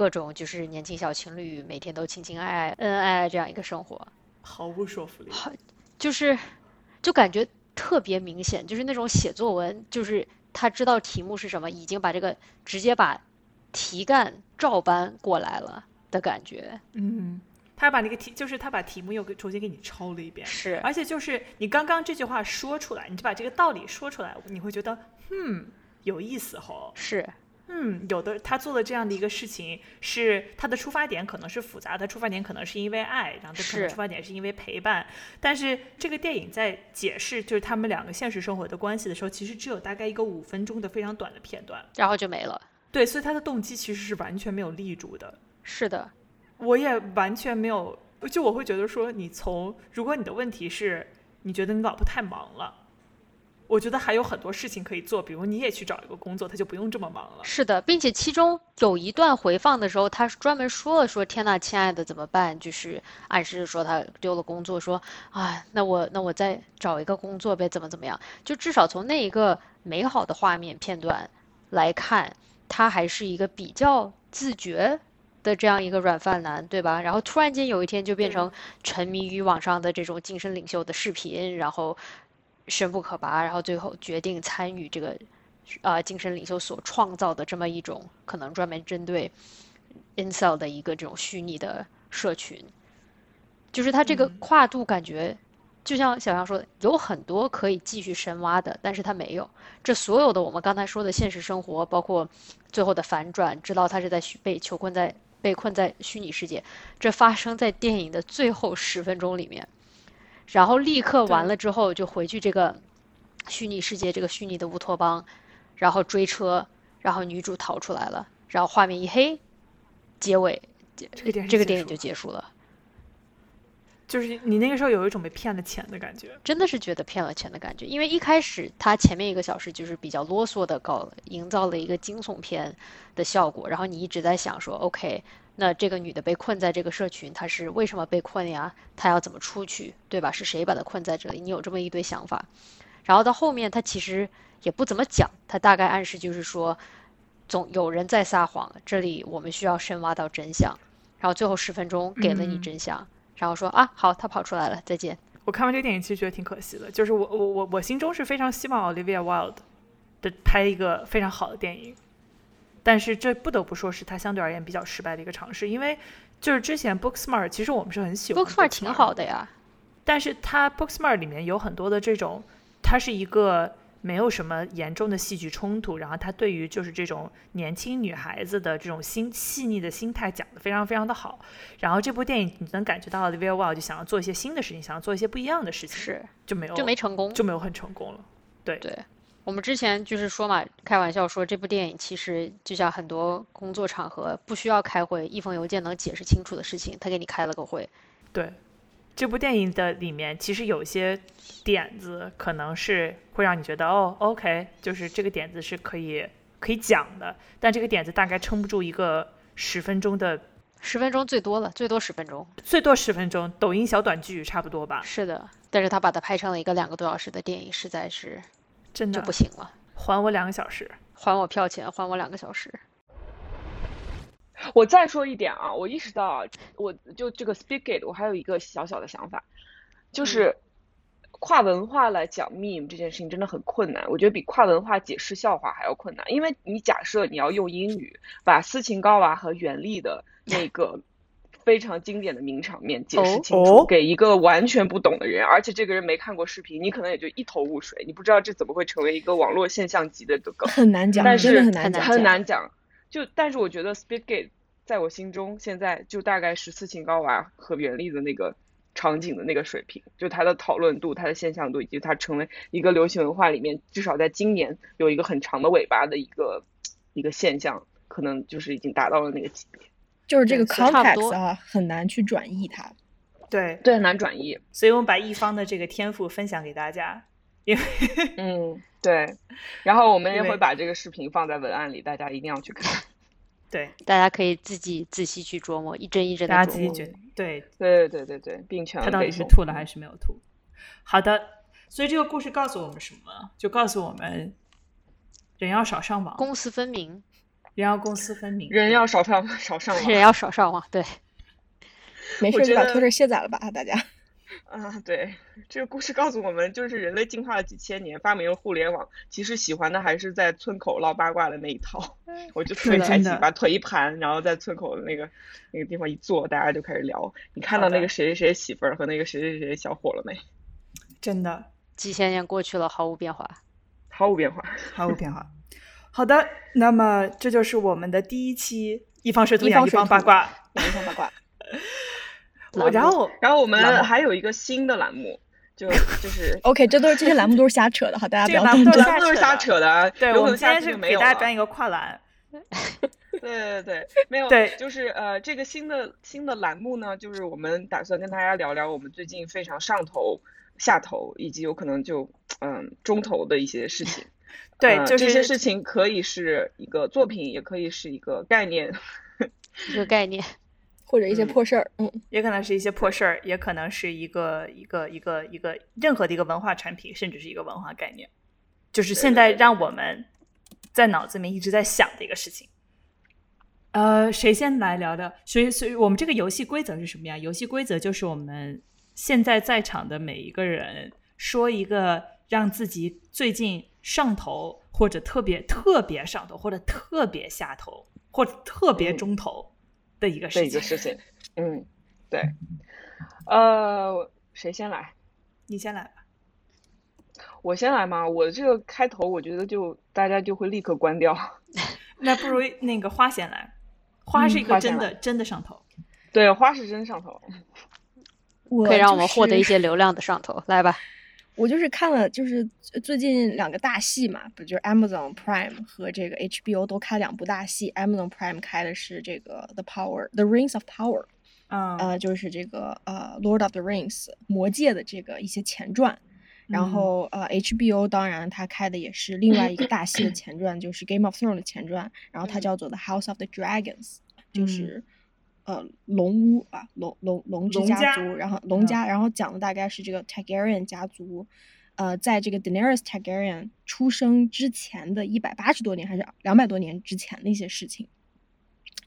各种就是年轻小情侣每天都亲亲爱爱、恩恩爱爱这样一个生活，毫无说服力。好，就是，就感觉特别明显，就是那种写作文，就是他知道题目是什么，已经把这个直接把题干照搬过来了的感觉。嗯，他把那个题，就是他把题目又给重新给你抄了一遍。是，而且就是你刚刚这句话说出来，你就把这个道理说出来，你会觉得，嗯，有意思吼。是。嗯，有的他做的这样的一个事情，是他的出发点可能是复杂的，出发点可能是因为爱，然后他可能出发点是因为陪伴。但是这个电影在解释就是他们两个现实生活的关系的时候，其实只有大概一个五分钟的非常短的片段，然后就没了。对，所以他的动机其实是完全没有立住的。是的，我也完全没有，就我会觉得说，你从如果你的问题是你觉得你老婆太忙了，我觉得还有很多事情可以做，比如你也去找一个工作，他就不用这么忙了。是的，并且其中有一段回放的时候，他专门说了说：“天呐，亲爱的，怎么办？”就是暗示说他丢了工作，说：“啊，那我那我再找一个工作呗，怎么怎么样？”就至少从那一个美好的画面片段来看，他还是一个比较自觉的这样一个软饭男，对吧？然后突然间有一天就变成沉迷于网上的这种精神领袖的视频，然后深不可拔，然后最后决定参与这个呃精神领袖所创造的这么一种可能专门针对 incel 的一个这种虚拟的社群，就是它这个跨度感觉。就像小杨说的，有很多可以继续深挖的，但是他没有。这所有的我们刚才说的现实生活，包括最后的反转，知道他是在被囚困在被困在虚拟世界，这发生在电影的最后十分钟里面，然后立刻完了之后就回去这个虚拟世界，这个虚拟的乌托邦，然后追车，然后女主逃出来了，然后画面一黑，结尾这个电这个电影就就结束了。就是你那个时候有一种被骗了钱的感觉，真的是觉得骗了钱的感觉。因为一开始他前面一个小时就是比较啰嗦的搞，营造了一个惊悚片的效果，然后你一直在想说，OK，那这个女的被困在这个社群，她是为什么被困呀？她要怎么出去，对吧？是谁把她困在这里？你有这么一堆想法。然后到后面，她其实也不怎么讲，她大概暗示就是说，总有人在撒谎，这里我们需要深挖到真相。然后最后十分钟给了你真相。然后说啊，好，她跑出来了，再见。我看完这个电影，其实觉得挺可惜的。就是我我我我心中是非常希望 Olivia Wilde 的拍一个非常好的电影，但是这不得不说是他相对而言比较失败的一个尝试。因为就是之前 Booksmart，其实我们是很喜欢 Booksmart 挺好的呀，但是它 Booksmart 里面有很多的这种，它是一个。没有什么严重的戏剧冲突，然后它对于就是这种年轻女孩子的这种心细腻的心态讲的非常非常的好，然后这部电影你能感觉到 Olivia Wilde 就想要做一些新的事情，想要做一些不一样的事情，是就没有就没成功，就没有很成功了。对对，我们之前就是说嘛，开玩笑说这部电影其实就像很多工作场合不需要开会，一封邮件能解释清楚的事情，他给你开了个会。对。这部电影的里面其实有些点子，可能是会让你觉得哦，OK，就是这个点子是可以可以讲的，但这个点子大概撑不住一个十分钟的，十分钟最多了，最多十分钟，最多十分钟，抖音小短剧差不多吧。是的，但是他把它拍成了一个两个多小时的电影，实在是真的就不行了。还我两个小时，还我票钱，还我两个小时。我再说一点啊，我意识到啊，我就这个 Speakit，我还有一个小小的想法，就是跨文化来讲 meme 这件事情真的很困难，我觉得比跨文化解释笑话还要困难，因为你假设你要用英语把斯琴高娃和袁立的那个非常经典的名场面解释清楚，给一个完全不懂的人，而且这个人没看过视频，你可能也就一头雾水，你不知道这怎么会成为一个网络现象级的梗，很难讲，但是很难讲，很难讲。就但是我觉得 speak gate 在我心中现在就大概是斯琴高娃和袁立的那个场景的那个水平，就它的讨论度、它的现象度，以及它成为一个流行文化里面至少在今年有一个很长的尾巴的一个一个现象，可能就是已经达到了那个级别。就是这个 context 啊，很难去转译它。对对，很难转译。所以我们把一方的这个天赋分享给大家，因为嗯。对，然后我们也会把这个视频放在文案里，大家一定要去看。对，大家可以自己仔细去琢磨，一帧一帧的大家自己觉得，对，对对对对，并且他到底是吐了还是没有吐？好的，所以这个故事告诉我们什么？就告诉我们，人要少上网，公私分明。人要公私分明，人要少上少上网，人要少上网。对，没事就把 Twitter 卸载了吧，大家。啊，对，这个故事告诉我们，就是人类进化了几千年，发明了互联网，其实喜欢的还是在村口唠八卦的那一套。我就特别开心，把腿一盘，然后在村口的那个那个地方一坐，大家就开始聊。你看到那个谁谁谁媳妇儿和那个谁谁谁小伙了没？真的，几千年过去了，毫无变化，毫无变化，毫无变化。好的，那么这就是我们的第一期一方水土养一方八卦，一方八卦。我然后然后我们还有一个新的栏目，就就是 OK，这都是这些栏目都是瞎扯的，好，大家不要动这栏目都是瞎扯的。对，我们今天是给大家编一个跨栏，对对对，没有，对就是呃，这个新的新的栏目呢，就是我们打算跟大家聊聊我们最近非常上头、下头，以及有可能就嗯中头的一些事情。对，呃这些事情可以是一个作品，也可以是一个概念。一个概念。或者一些嗯破事儿，嗯，也可能是一些破事儿，也可能是一个一个一个一个任何的一个文化产品，甚至是一个文化概念，就是现在让我们在脑子里面一直在想的一个事情。呃，谁先来聊聊？所以，所以我们这个游戏规则是什么呀？游戏规则就是我们现在在场的每一个人说一个让自己最近上头，或者特别特别上头，或者特别下头，或者特别嗯中头的一个事情。一个事情。嗯，对。呃，谁先来？你先来吧。我先来嘛？我这个开头，我觉得就大家就会立刻关掉。那不如那个花先来，花是一个真的、真的上头。对，花是真上头。可以让我们获得一些流量的上头，来吧。我就是看了，就是最近两个大戏嘛，不就是 Amazon Prime 和这个 HBO 都开两部大戏。Amazon Prime 开的是这个 The Power The Rings of Power，啊，呃，就是这个呃 Lord of the Rings 魔戒的这个一些前传。然嗯后呃，HBO 当然它开的也是另外一个大戏的前传，就是 Game of Thrones 的前传，然后它嗯叫做 The House of the Dragons，就嗯是呃龙屋啊，龙龙龙之龙家家族，然后龙嗯家，然后讲的大概是这个 Targaryen 家族，呃，在这个 Daenerys Targaryen 出生之前的一百八十多年还是两百多年之前的一些事情。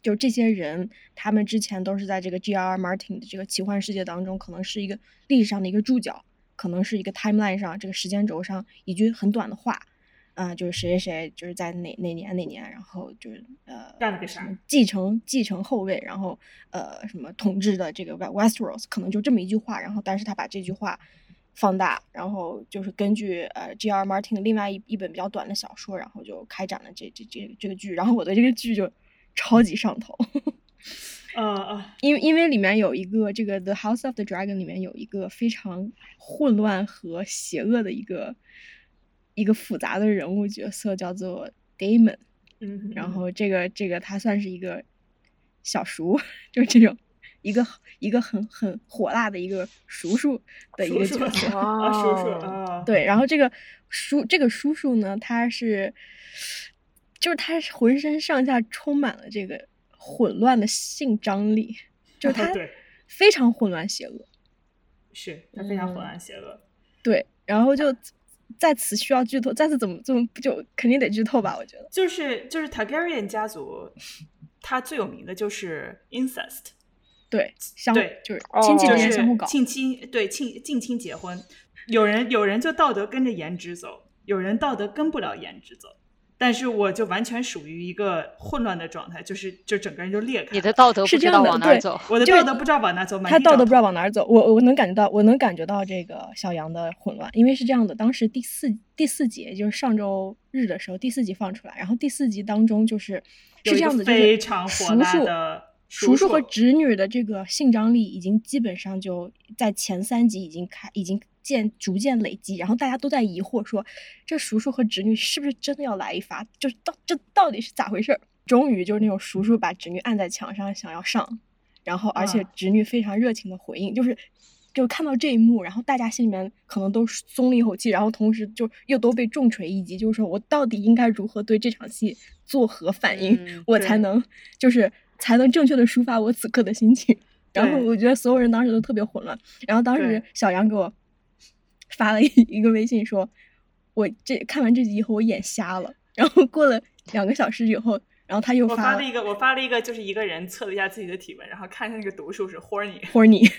就这些人，他们之前都是在这个 G.R.R. Martin 的这个奇幻世界当中，可能是一个历史上的一个注脚，可能是一个 timeline 上这个时间轴上一句很短的话，啊、就是谁谁谁就是在哪哪年哪年，然后就是呃干了个啥什么继承继承后位，然后呃什么统治的这个 West- Westeros，可能就这么一句话，然后但是他把这句话放大，然后就是根据呃 G.R. Martin 的另外一一本比较短的小说，然后就开展了这这这这个剧，然后我对这个剧就超级上头。呃呃，因为因为里面有一个这个《The House of the Dragon》里面有一个非常混乱和邪恶的一个一个复杂的人物角色，叫做 Damon。嗯，然后这个这个他算是一个小叔，就是这种一个一个很很火辣的一个叔叔的一个叔叔角色。啊，叔叔哦啊，对，然后这个叔这个叔叔呢，他是就是他浑身上下充满了这个混乱的性张力，就是 他对非常混乱邪恶。是他非常混嗯乱邪恶。对，然后就在此需要剧透，在此怎么怎么就肯定得剧透吧？我觉得。就是就是 Targaryen 家族，他最有名的就是 incest，对，相对。就是哦。亲戚就是之间相互搞，近亲对近近亲结婚，有人有人就道德跟着颜值走，有人道德跟不了颜值走。但是我就完全属于一个混乱的状态，就是就整个人就裂开了。你的道德不知道是这样的对往哪儿走，我的道德不知道往哪走，他道德不知道往哪儿走。我我能感觉到，我能感觉到这个小杨的混乱，因为是这样的，当时第四第四集，就是上周日的时候，第四集放出来，然后第四集当中就是是这样的，就是非常火的叔叔和侄女的这个性张力已经基本上就在前三集已经开已经渐逐渐累积，然后大家都在疑惑说，这叔叔和侄女是不是真的要来一发？就是到这到底是咋回事儿？终于就是那种叔叔把侄女按在墙上想要上，然后而且啊侄女非常热情的回应，就是。就看到这一幕，然后大家心里面可能都松了一口气，然后同时就又都被重锤一击，就是说我到底应该如何对这场戏作何反应，嗯我才能就是才能正确的抒发我此刻的心情。然后我觉得所有人当时都特别混乱。然后当时小杨给我发了一 一个微信说，我这看完这集以后我眼瞎了。然后过了两个小时以后，然后他又发了一个，我发了一个，就是一个人测了一下自己的体温，然后看一下那个读数是 horny。horny，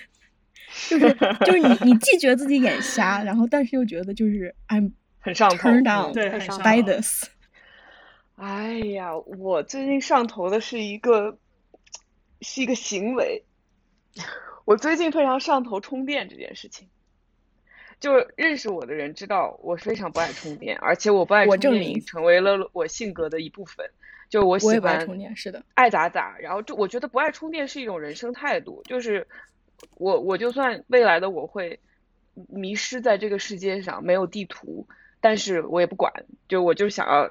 就是就是你 你既觉得自己眼瞎，然后但是又觉得就是 I'm 很上头。对，很上头 by this。哎呀，我最近上头的是一个是一个行为，我最近非常上头充电这件事情。就是认识我的人知道我非常不爱充电，而且我不爱充电成为了我性格的一部分。就我喜欢充电，是的，爱咋咋，然后就我觉得不爱充电是一种人生态度，就是我我就算未来的我会迷失在这个世界上，没有地图，但是我也不管，就我就想要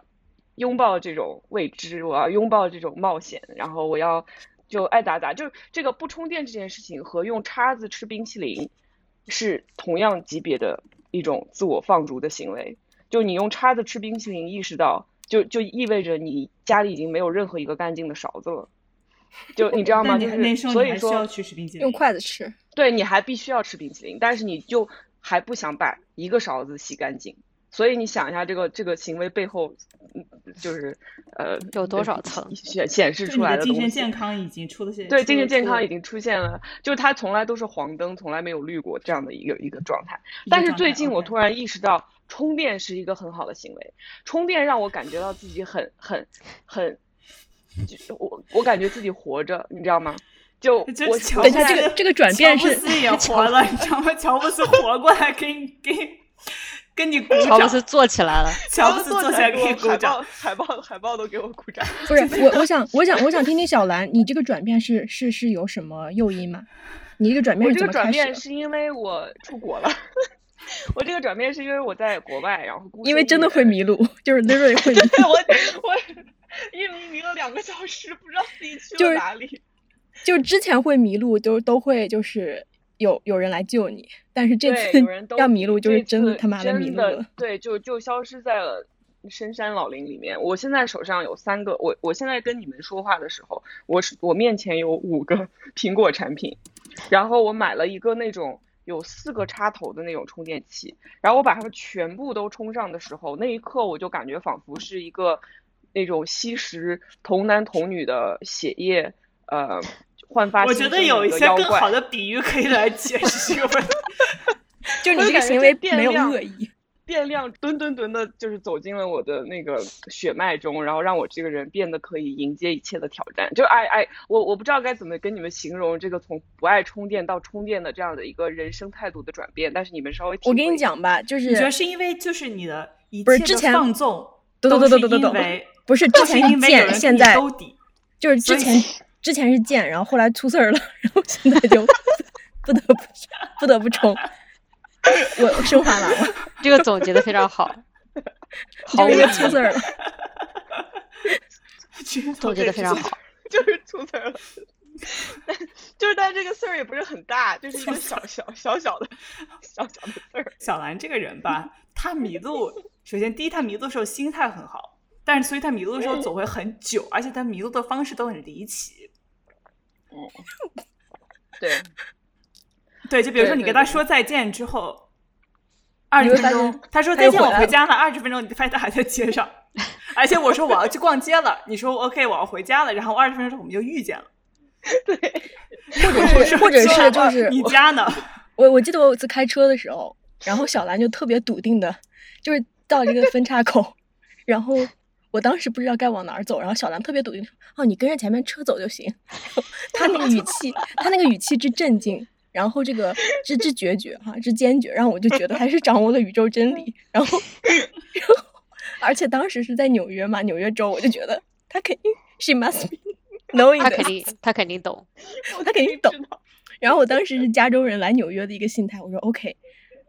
拥抱这种未知，我要拥抱这种冒险，然后我要就爱咋咋。就这个不充电这件事情和用叉子吃冰淇淋是同样级别的一种自我放逐的行为。就你用叉子吃冰淇淋，意识到就就意味着你家里已经没有任何一个干净的勺子了。就你知道吗？就是所以说用筷子吃，对，你还必须要吃冰淇淋，但是你就还不想把一个勺子洗干净。所以你想一下，这个这个行为背后，就是呃有多少层显显示出来的精神健康已经出了些对精神健康已经出现了，就是它从来都是黄灯，从来没有绿过这样的一个一个状态。但是最近我突然意识到，充电是一个很好的行为，充电让我感觉到自己很很很。就我我感觉自己活着，你知道吗？就我等一下，这个这个转变是乔布斯也活了，你知道吗？乔布斯活过来给你给跟你鼓掌。乔布斯坐起来了，乔布斯坐起来给你鼓掌，海报 海报都给我鼓掌。不是我，我想我想我想听听小兰，你这个转变是是是有什么诱因吗？你这个转变是怎么开始？这个转变是因为我出国了。我这个转变是因为我在国外，然后因为真的会迷路，就是 literally 会迷路。我我。一迷迷了两个小时，不知道自己去了哪里。就之前会迷路，都都会就是有有人来救你，但是这次 要迷路就是真的他妈的迷路了。对，就就消失在了深山老林里面。我现在手上有三个，我我现在跟你们说话的时候，我是我面前有五个 苹果产品，然后我买了一个那种有四个插头的那种充电器，然后我把它们全部都充上的时候，那一刻我就感觉仿佛是一个。那种吸食童男童女的血液，呃，焕发。我觉得有一些更好的比喻可以来解释这个问题。就你这个行为没有恶意，变量吨吨吨的，就是走进了我的那个血脉中，然后让我这个人变得可以迎接一切的挑战。就哎哎，我我不知道该怎么跟你们形容这个从不爱充电到充电的这样的一个人生态度的转变，但是你们稍微我跟你讲吧，就是你觉得是因为就是你的一切的放纵，都是因为。不是之前是贱，现在兜底，就是之前之前是贱，然后后来出事儿了，然后现在就不得不不得不冲。我升华完了，这个总结的非常好，好因为出事儿了，总结的非常好，就是出事儿了，就是但这个事儿也不是很大，就是一个小小小小的小小的事儿。小兰这个人吧，她迷路，首先第一，她迷路的时候心态很好。但是，所以他迷路的时候走会很久，而且他迷路的方式都很离奇。嗯，对，对，就比如说你跟他说再见之后，二十分钟，他说再见，我回家了。二十分钟，你 发现他还在街上，而且我说我要去逛街了，你说 OK，我要回家了。然后二十分钟我们就遇见了。对，或者是，或者是，就是你家呢？我我记得我有次开车的时候，然后小兰就特别笃定的，就是到一个分岔口，然后。我当时不知道该往哪儿走，然后小兰特别笃定说：“哦，你跟着前面车走就行。”他那个语气，他那个语气之镇静，然后这个之之决绝哈，之坚决，让我就觉得他是掌握了宇宙真理。然后，然后，而且当时是在纽约嘛，纽约州，我就觉得他肯定，she must be knowing，他肯定，他肯定懂，他肯定懂。然后我当时是加州人来纽约的一个心态，我说 OK，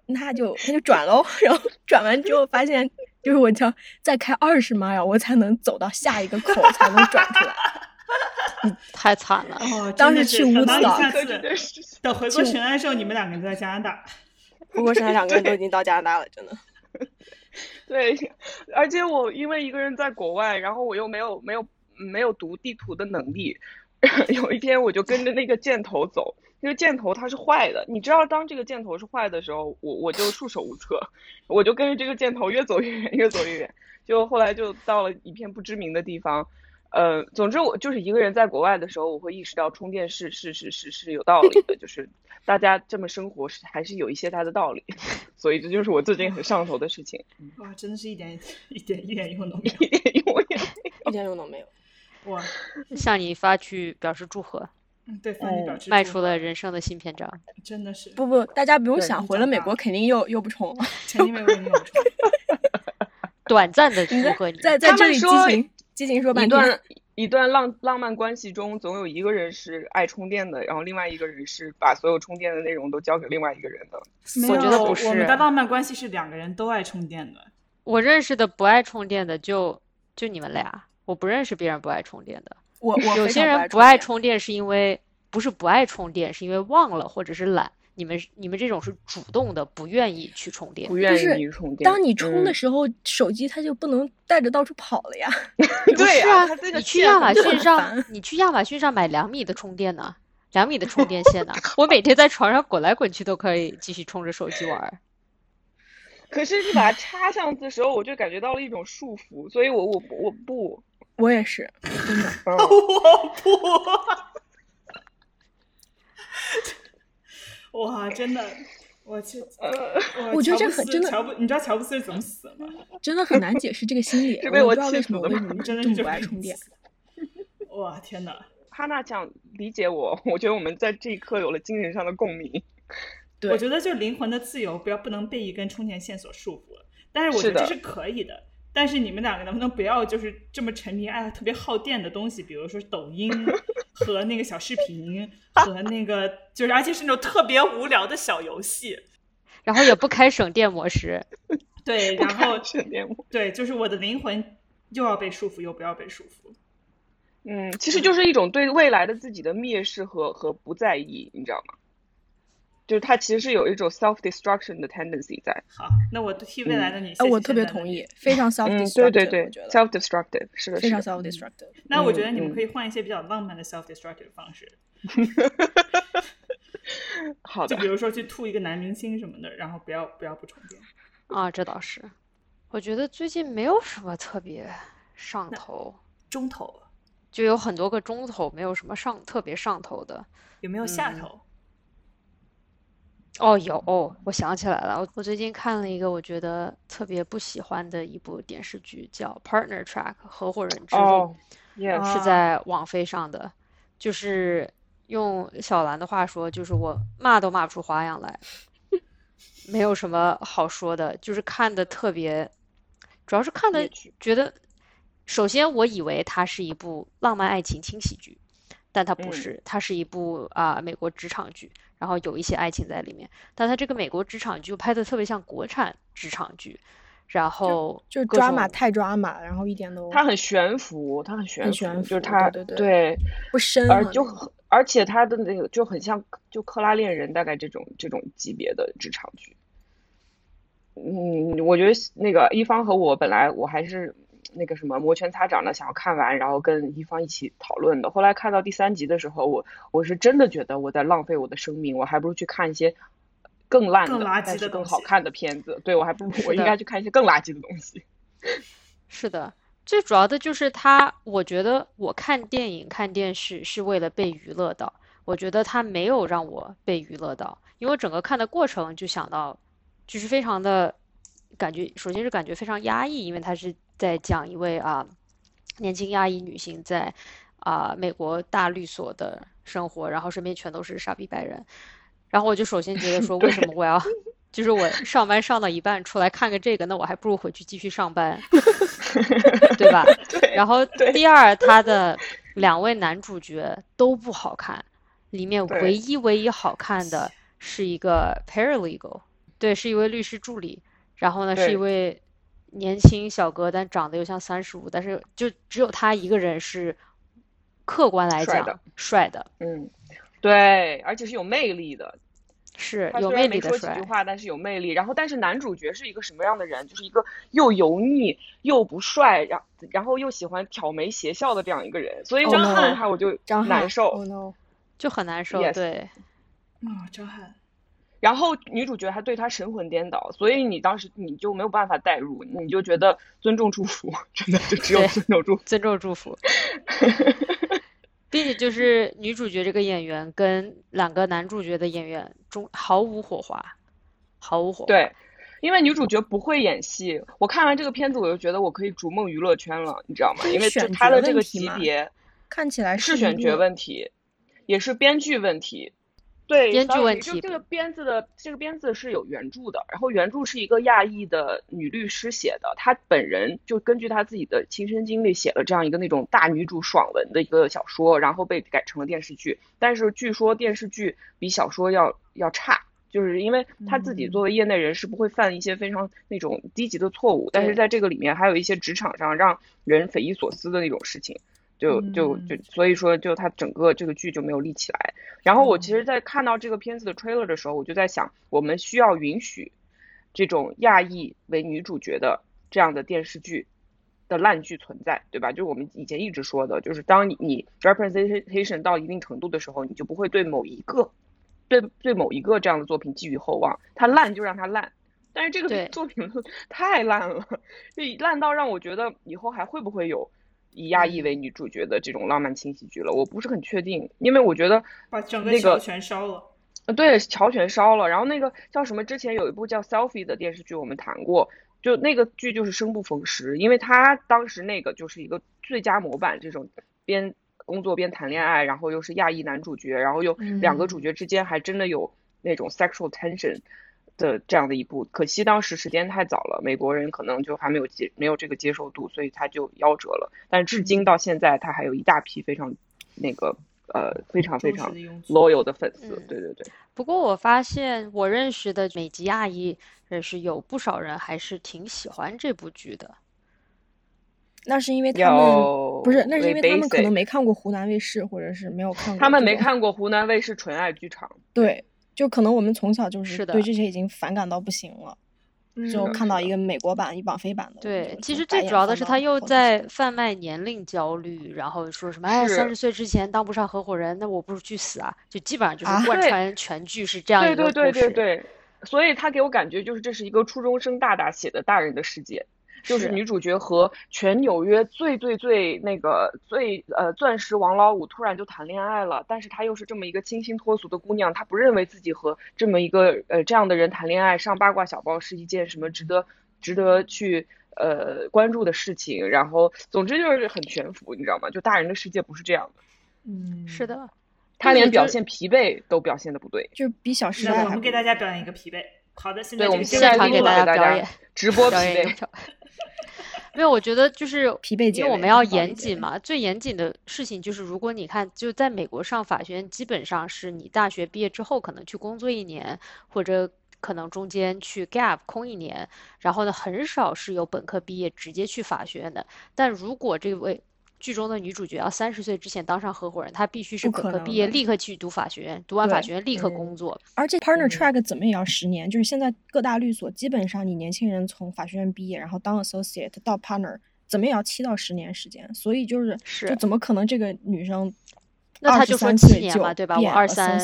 那就那就转喽。然后转完之后发现。就是我要再开二十码呀，我才能走到下一个口，才能转出来。太惨了！当时去乌岛，等回过神来的时候，你们两个人都在加拿大。不过神来，两个人都已经到加拿大了，真的。对，而且我因为一个人在国外，然后我又没有没有没有读地图的能力。有一天，我就跟着那个箭头走。那个箭头它是坏的，你知道，当这个箭头是坏的时候，我我就束手无策，我就跟着这个箭头越走越远，越走越远，就后来就到了一片不知名的地方。呃，总之我就是一个人在国外的时候，我会意识到充电是是是是是有道理的，就是大家这么生活是还是有一些它的道理，所以这就是我最近很上头的事情。哇，真的是一点一点 一点用都没有，一点用也一点用都没有。哇，向你发去表示祝贺。嗯，对，迈出了人生的新篇章，真的是。不不，大家不用想，回了美国肯定又又不充了，肯定没有用。短暂的祝贺你，在在这里激情激情说半段一段浪浪漫关系中，总有一个人是爱充电的，然后另外一个人是把所有充电的内容都交给另外一个人的。我觉得不是，我们的浪漫关系是两个人都爱充电的。我认识的不爱充电的就就你们俩，我不认识别人不爱充电的。我我有些人不爱充电是因为不是不爱充电，是因为忘了或者是懒。你们你们这种是主动的，不愿意去充电不。愿是意充电。当你充的嗯时候，手机它就不能带着到处跑了呀。不对是啊你去亚马逊上，你去亚马逊上买两米的充电呢，两米的充电线呢，我每天在床上滚来滚去都可以继续充着手机玩儿。可是你把它插上的时候，我就感觉到了一种束缚，所以我我我不，我也是，真的。嗯，我不，哇，真的，我去，呃我觉得这很真的乔布，你知道乔布斯是怎么死的吗？真的很难解释这个心理，是被我不知道气死的为什么我为什么真的这么不爱充电。哇，天哪！哈娜讲理解我，我觉得我们在这一刻有了精神上的共鸣。对我觉得就灵魂的自由，不要不能被一根充电线所束缚。但是我觉得这是可以的。但是你们两个能不能不要就是这么沉迷爱特别耗电的东西，比如说抖音 和那个小视频和那个就是而且是那种特别无聊的小游戏。然后也不开省电模式。对，然后省电幕，对，就是我的灵魂又要被束缚，又不要被束缚。嗯，其实就是一种对未来的自己的蔑视和和不在意，你知道吗？就是它其实是有一种 self destruction 的 tendency 在。好，那我替未来的你，呃，谢谢我特别同意，。非常 self 嗯，destructive，对对对我觉得，self destructive 是的，非常 self destructive。那我觉得你们可以换一些比较浪漫的 self destructive 方式，好的就比，如说去吐一个男明星什么的，然后不要不要不充电。啊，这倒是。我觉得最近没有什么特别上头，中头就有很多个中头，没有什么上特别上头的。有没有下嗯头？哦，有哦，我想起来了，我我最近看了一个我觉得特别不喜欢的一部电视剧，叫《Partner Track》合伙人之路，是啊在网飞上的。就是用小兰的话说，就是我骂都骂不出花样来，没有什么好说的，就是看的特别，主要是看的觉得，首先我以为它是一部浪漫爱情轻喜剧，但它不嗯是，它是一部啊、美国职场剧，然后有一些爱情在里面，但他这个美国职场剧拍的特别像国产职场剧，然后就是抓马太抓马，然后一点都它很悬浮，它很悬浮，悬浮就是它对对对对，不深而就而且它的那个就很像就克拉恋人大概这种这种级别的职场剧。嗯，我觉得那个一方和我本来我还是那个什么摩拳擦掌的想要看完，然后跟一方一起讨论的。后来看到第三集的时候，我我是真的觉得我在浪费我的生命，我还不如去看一些更烂的更垃圾但是的更好看的片子。对，我还不如我应该去看一些更垃圾的东西。是的，最主要的就是他，我觉得我看电影、看电视是为了被娱乐到，我觉得他没有让我被娱乐到，因为我整个看的过程就想到，就是非常的感觉，首先是感觉非常压抑，因为它是在讲一位啊年轻亚裔女性在啊美国大律所的生活，然后身边全都是傻逼白人，然后我就首先觉得说，为什么我要？就是我上班上到一半出来看个这个，那我还不如回去继续上班，对吧？对，然后第二，他的两位男主角都不好看，里面唯一唯一好看的是一个 paralegal，对，是一位律师助理。然后呢，是一位年轻小哥，但长得又像三十五，但是就只有他一个人是客观来讲帅的帅的，嗯，对，而且是有魅力的。是有魅力的虽然没说几句。话，但是有魅力。然后，但是男主角是一个什么样的人？就是一个又油腻又不帅，然然后又喜欢挑眉邪笑的这样一个人。所以我 Oh 看他我就张翰难受。，Oh no，就很难受 Yes 对，哦，张翰，然后女主角还对他神魂颠倒，所以你当时你就没有办法代入，你就觉得尊重祝福，真的就只有尊重祝福。尊重祝福。并且就是女主角这个演员跟两个男主角的演员中毫无火花，毫无火花。对，因为女主角不会演戏，我看完这个片子我就觉得我可以逐梦娱乐圈了，你知道吗？因为就她的这个级别。看起来一是选角问题，也是编剧问题。对，编剧问题就这个编子的这个编子是有原著的，然后原著是一个亚裔的女律师写的，她本人就根据她自己的亲身经历写了这样一个那种大女主爽文的一个小说，然后被改成了电视剧。但是据说电视剧比小说要要差，就是因为他自己作为业内人士不会犯一些非常那种低级的错误，但是在这个里面还有一些职场上让人匪夷所思的那种事情，就就就所以说就他整个这个剧就没有立起来。然后我其实，在看到这个片子的 trailer 的时候，我就在想，我们需要允许这种亚裔为女主角的这样的电视剧。的烂剧存在，对吧？就是我们以前一直说的，就是当你你 representation 到一定程度的时候，你就不会对某一个，对对某一个这样的作品寄予厚望。它烂就让它烂，但是这个作品 太烂了，就烂到让我觉得以后还会不会有以亚裔为女主角的这种浪漫轻喜剧了？我不是很确定，因为我觉得把整个桥全烧了。呃，对，桥全烧了。然后那个叫什么？之前有一部叫 Selfie 的电视剧，我们谈过。就那个剧就是生不逢时，因为他当时那个就是一个最佳模板，这种边工作边谈恋爱，然后又是亚裔男主角，然后又两个主角之间还真的有那种 sexual tension 的这样的一部。可惜当时时间太早了，美国人可能就还没有接没有这个接受度，所以他就夭折了。但至今到现在，他还有一大批非常那个呃非常非常 loyal 的粉丝。对对对。不过我发现我认识的美籍亚裔。也是有不少人还是挺喜欢这部剧的，那是因为他们不是，那是因为他们可能没看过湖南卫视，或者是没有看过。他们没看过湖南卫视纯爱剧场。对，就可能我们从小就是对这些已经反感到不行了，就看到一个美国版、一网飞版的。对，其实最主要的是他又在贩卖年龄焦虑，然后说什么哎，三十岁之前当不上合伙人，那我不如去死啊！就基本上就是贯穿全剧是这样一个故事。对对对对对。所以他给我感觉就是这是一个初中生大大写的大人的世界，就是女主角和全纽约最最最那个最呃钻石王老五突然就谈恋爱了，但是她又是这么一个清新脱俗的姑娘，她不认为自己和这么一个呃这样的人谈恋爱上八卦小报是一件什么值得值得去呃关注的事情，然后总之就是很悬浮，你知道吗？就大人的世界不是这样的。嗯，是的。他连表现疲惫都表现的不对，就比小时代。我们给大家表演一个疲惫。好的，现在，我们现在给大家表演直播疲惫。没有，我觉得就是疲惫，因为我们要严谨嘛。最严谨的事情就是，如果你看，就在美国上法学院，基本上是你大学毕业之后可能去工作一年，或者可能中间去 gap 空一年，然后呢，很少是有本科毕业直接去法学院的。但如果这位剧中的女主角要三十岁之前当上合伙人，她必须是本科毕业，立刻去读法学院，读完法学院立刻工作。而且 partner track 怎么也要十年，就是现在各大律所基本上，你年轻人从法学院毕业，然后当 associate 到 partner，怎么也要七到十年时间。所以就是，是就怎么可能这个女生那她就说七年嘛对吧？我二三。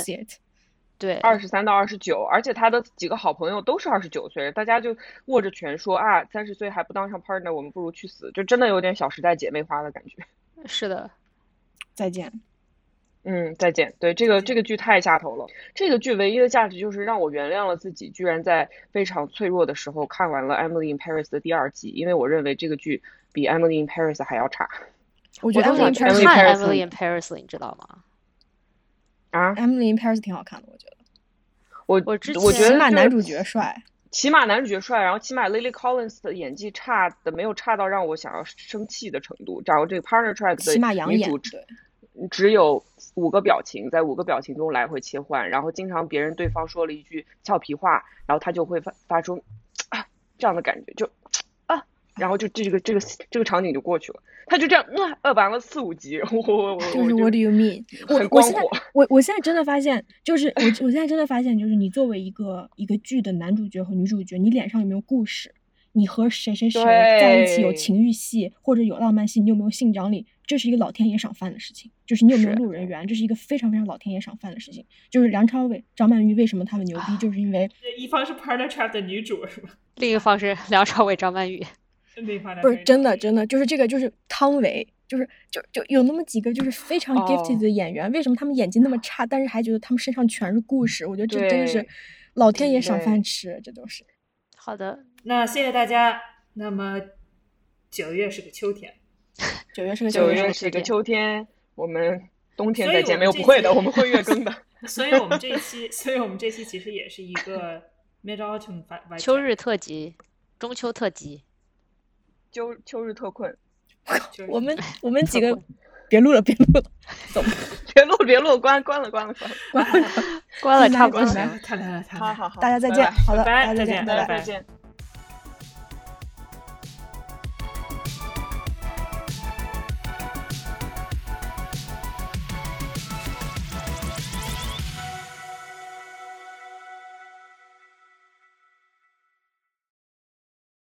对，二十三到二十九，而且他的几个好朋友都是二十九岁，大家就握着拳说啊，三十岁还不当上 partner，我们不如去死，就真的有点小时代姐妹花的感觉。是的，再见。嗯，再见。对，这个这个剧太下头了。这个剧唯一的价值就是让我原谅了自己，居然在非常脆弱的时候看完了《Emily in Paris》的第二季，因为我认为这个剧比《Emily in Paris》还要差。我觉得我看《Emily in Paris》，你知道吗？啊，《Emily in Paris》挺好看的，我觉得。我我之我觉得起码男主角帅，起码男主角帅，然后起码 Lily Collins 的演技差的没有差到让我想要生气的程度。然后这个 Partner Track 的女主只有五个表情，在五个表情中来回切换，然后经常别人对方说了一句俏皮话，然后他就会发发出啊 这样的感觉，就。然后就这个这个这个场景就过去了，他就这样呃完了四五集，我我我就是 What do you mean？我我现在我我现在真的发现，就是我我现在真的发现，就是你作为一个一个剧的男主角和女主角，你脸上有没有故事？你和谁谁谁在一起有情欲戏或者有浪漫戏？你有没有性张力？这是一个老天爷赏饭的事情。就是你有没有路人缘？这是一个非常非常老天爷赏饭的事情。就是梁朝伟、张曼玉为什么他们牛逼？就是因为一方是 Partner Trap 的女主是吧？另一方是梁朝伟、张曼玉。不是真的，真的就是这个，就是汤唯，就是就就有那么几个就是非常 gifted 的演员，为什么他们演技那么差，但是还觉得他们身上全是故事？我觉得这真的是老天爷赏饭吃，这都是。好的，那谢谢大家。那么九月是个秋天，九月是个九月是个秋天，我们冬天再见没有不会的，我们会月更的。所以我们这一期，所以我们这期其实也是一个 mid autumn 秋日特辑，中秋特辑。秋秋日特困 我们 我们几个别录了，别录了，走，别录别录，关关了关了关了。关了，关了差不多了。太太了，太太了。好好好，大家再见拜拜。好的，拜拜大家再见，拜拜再。见。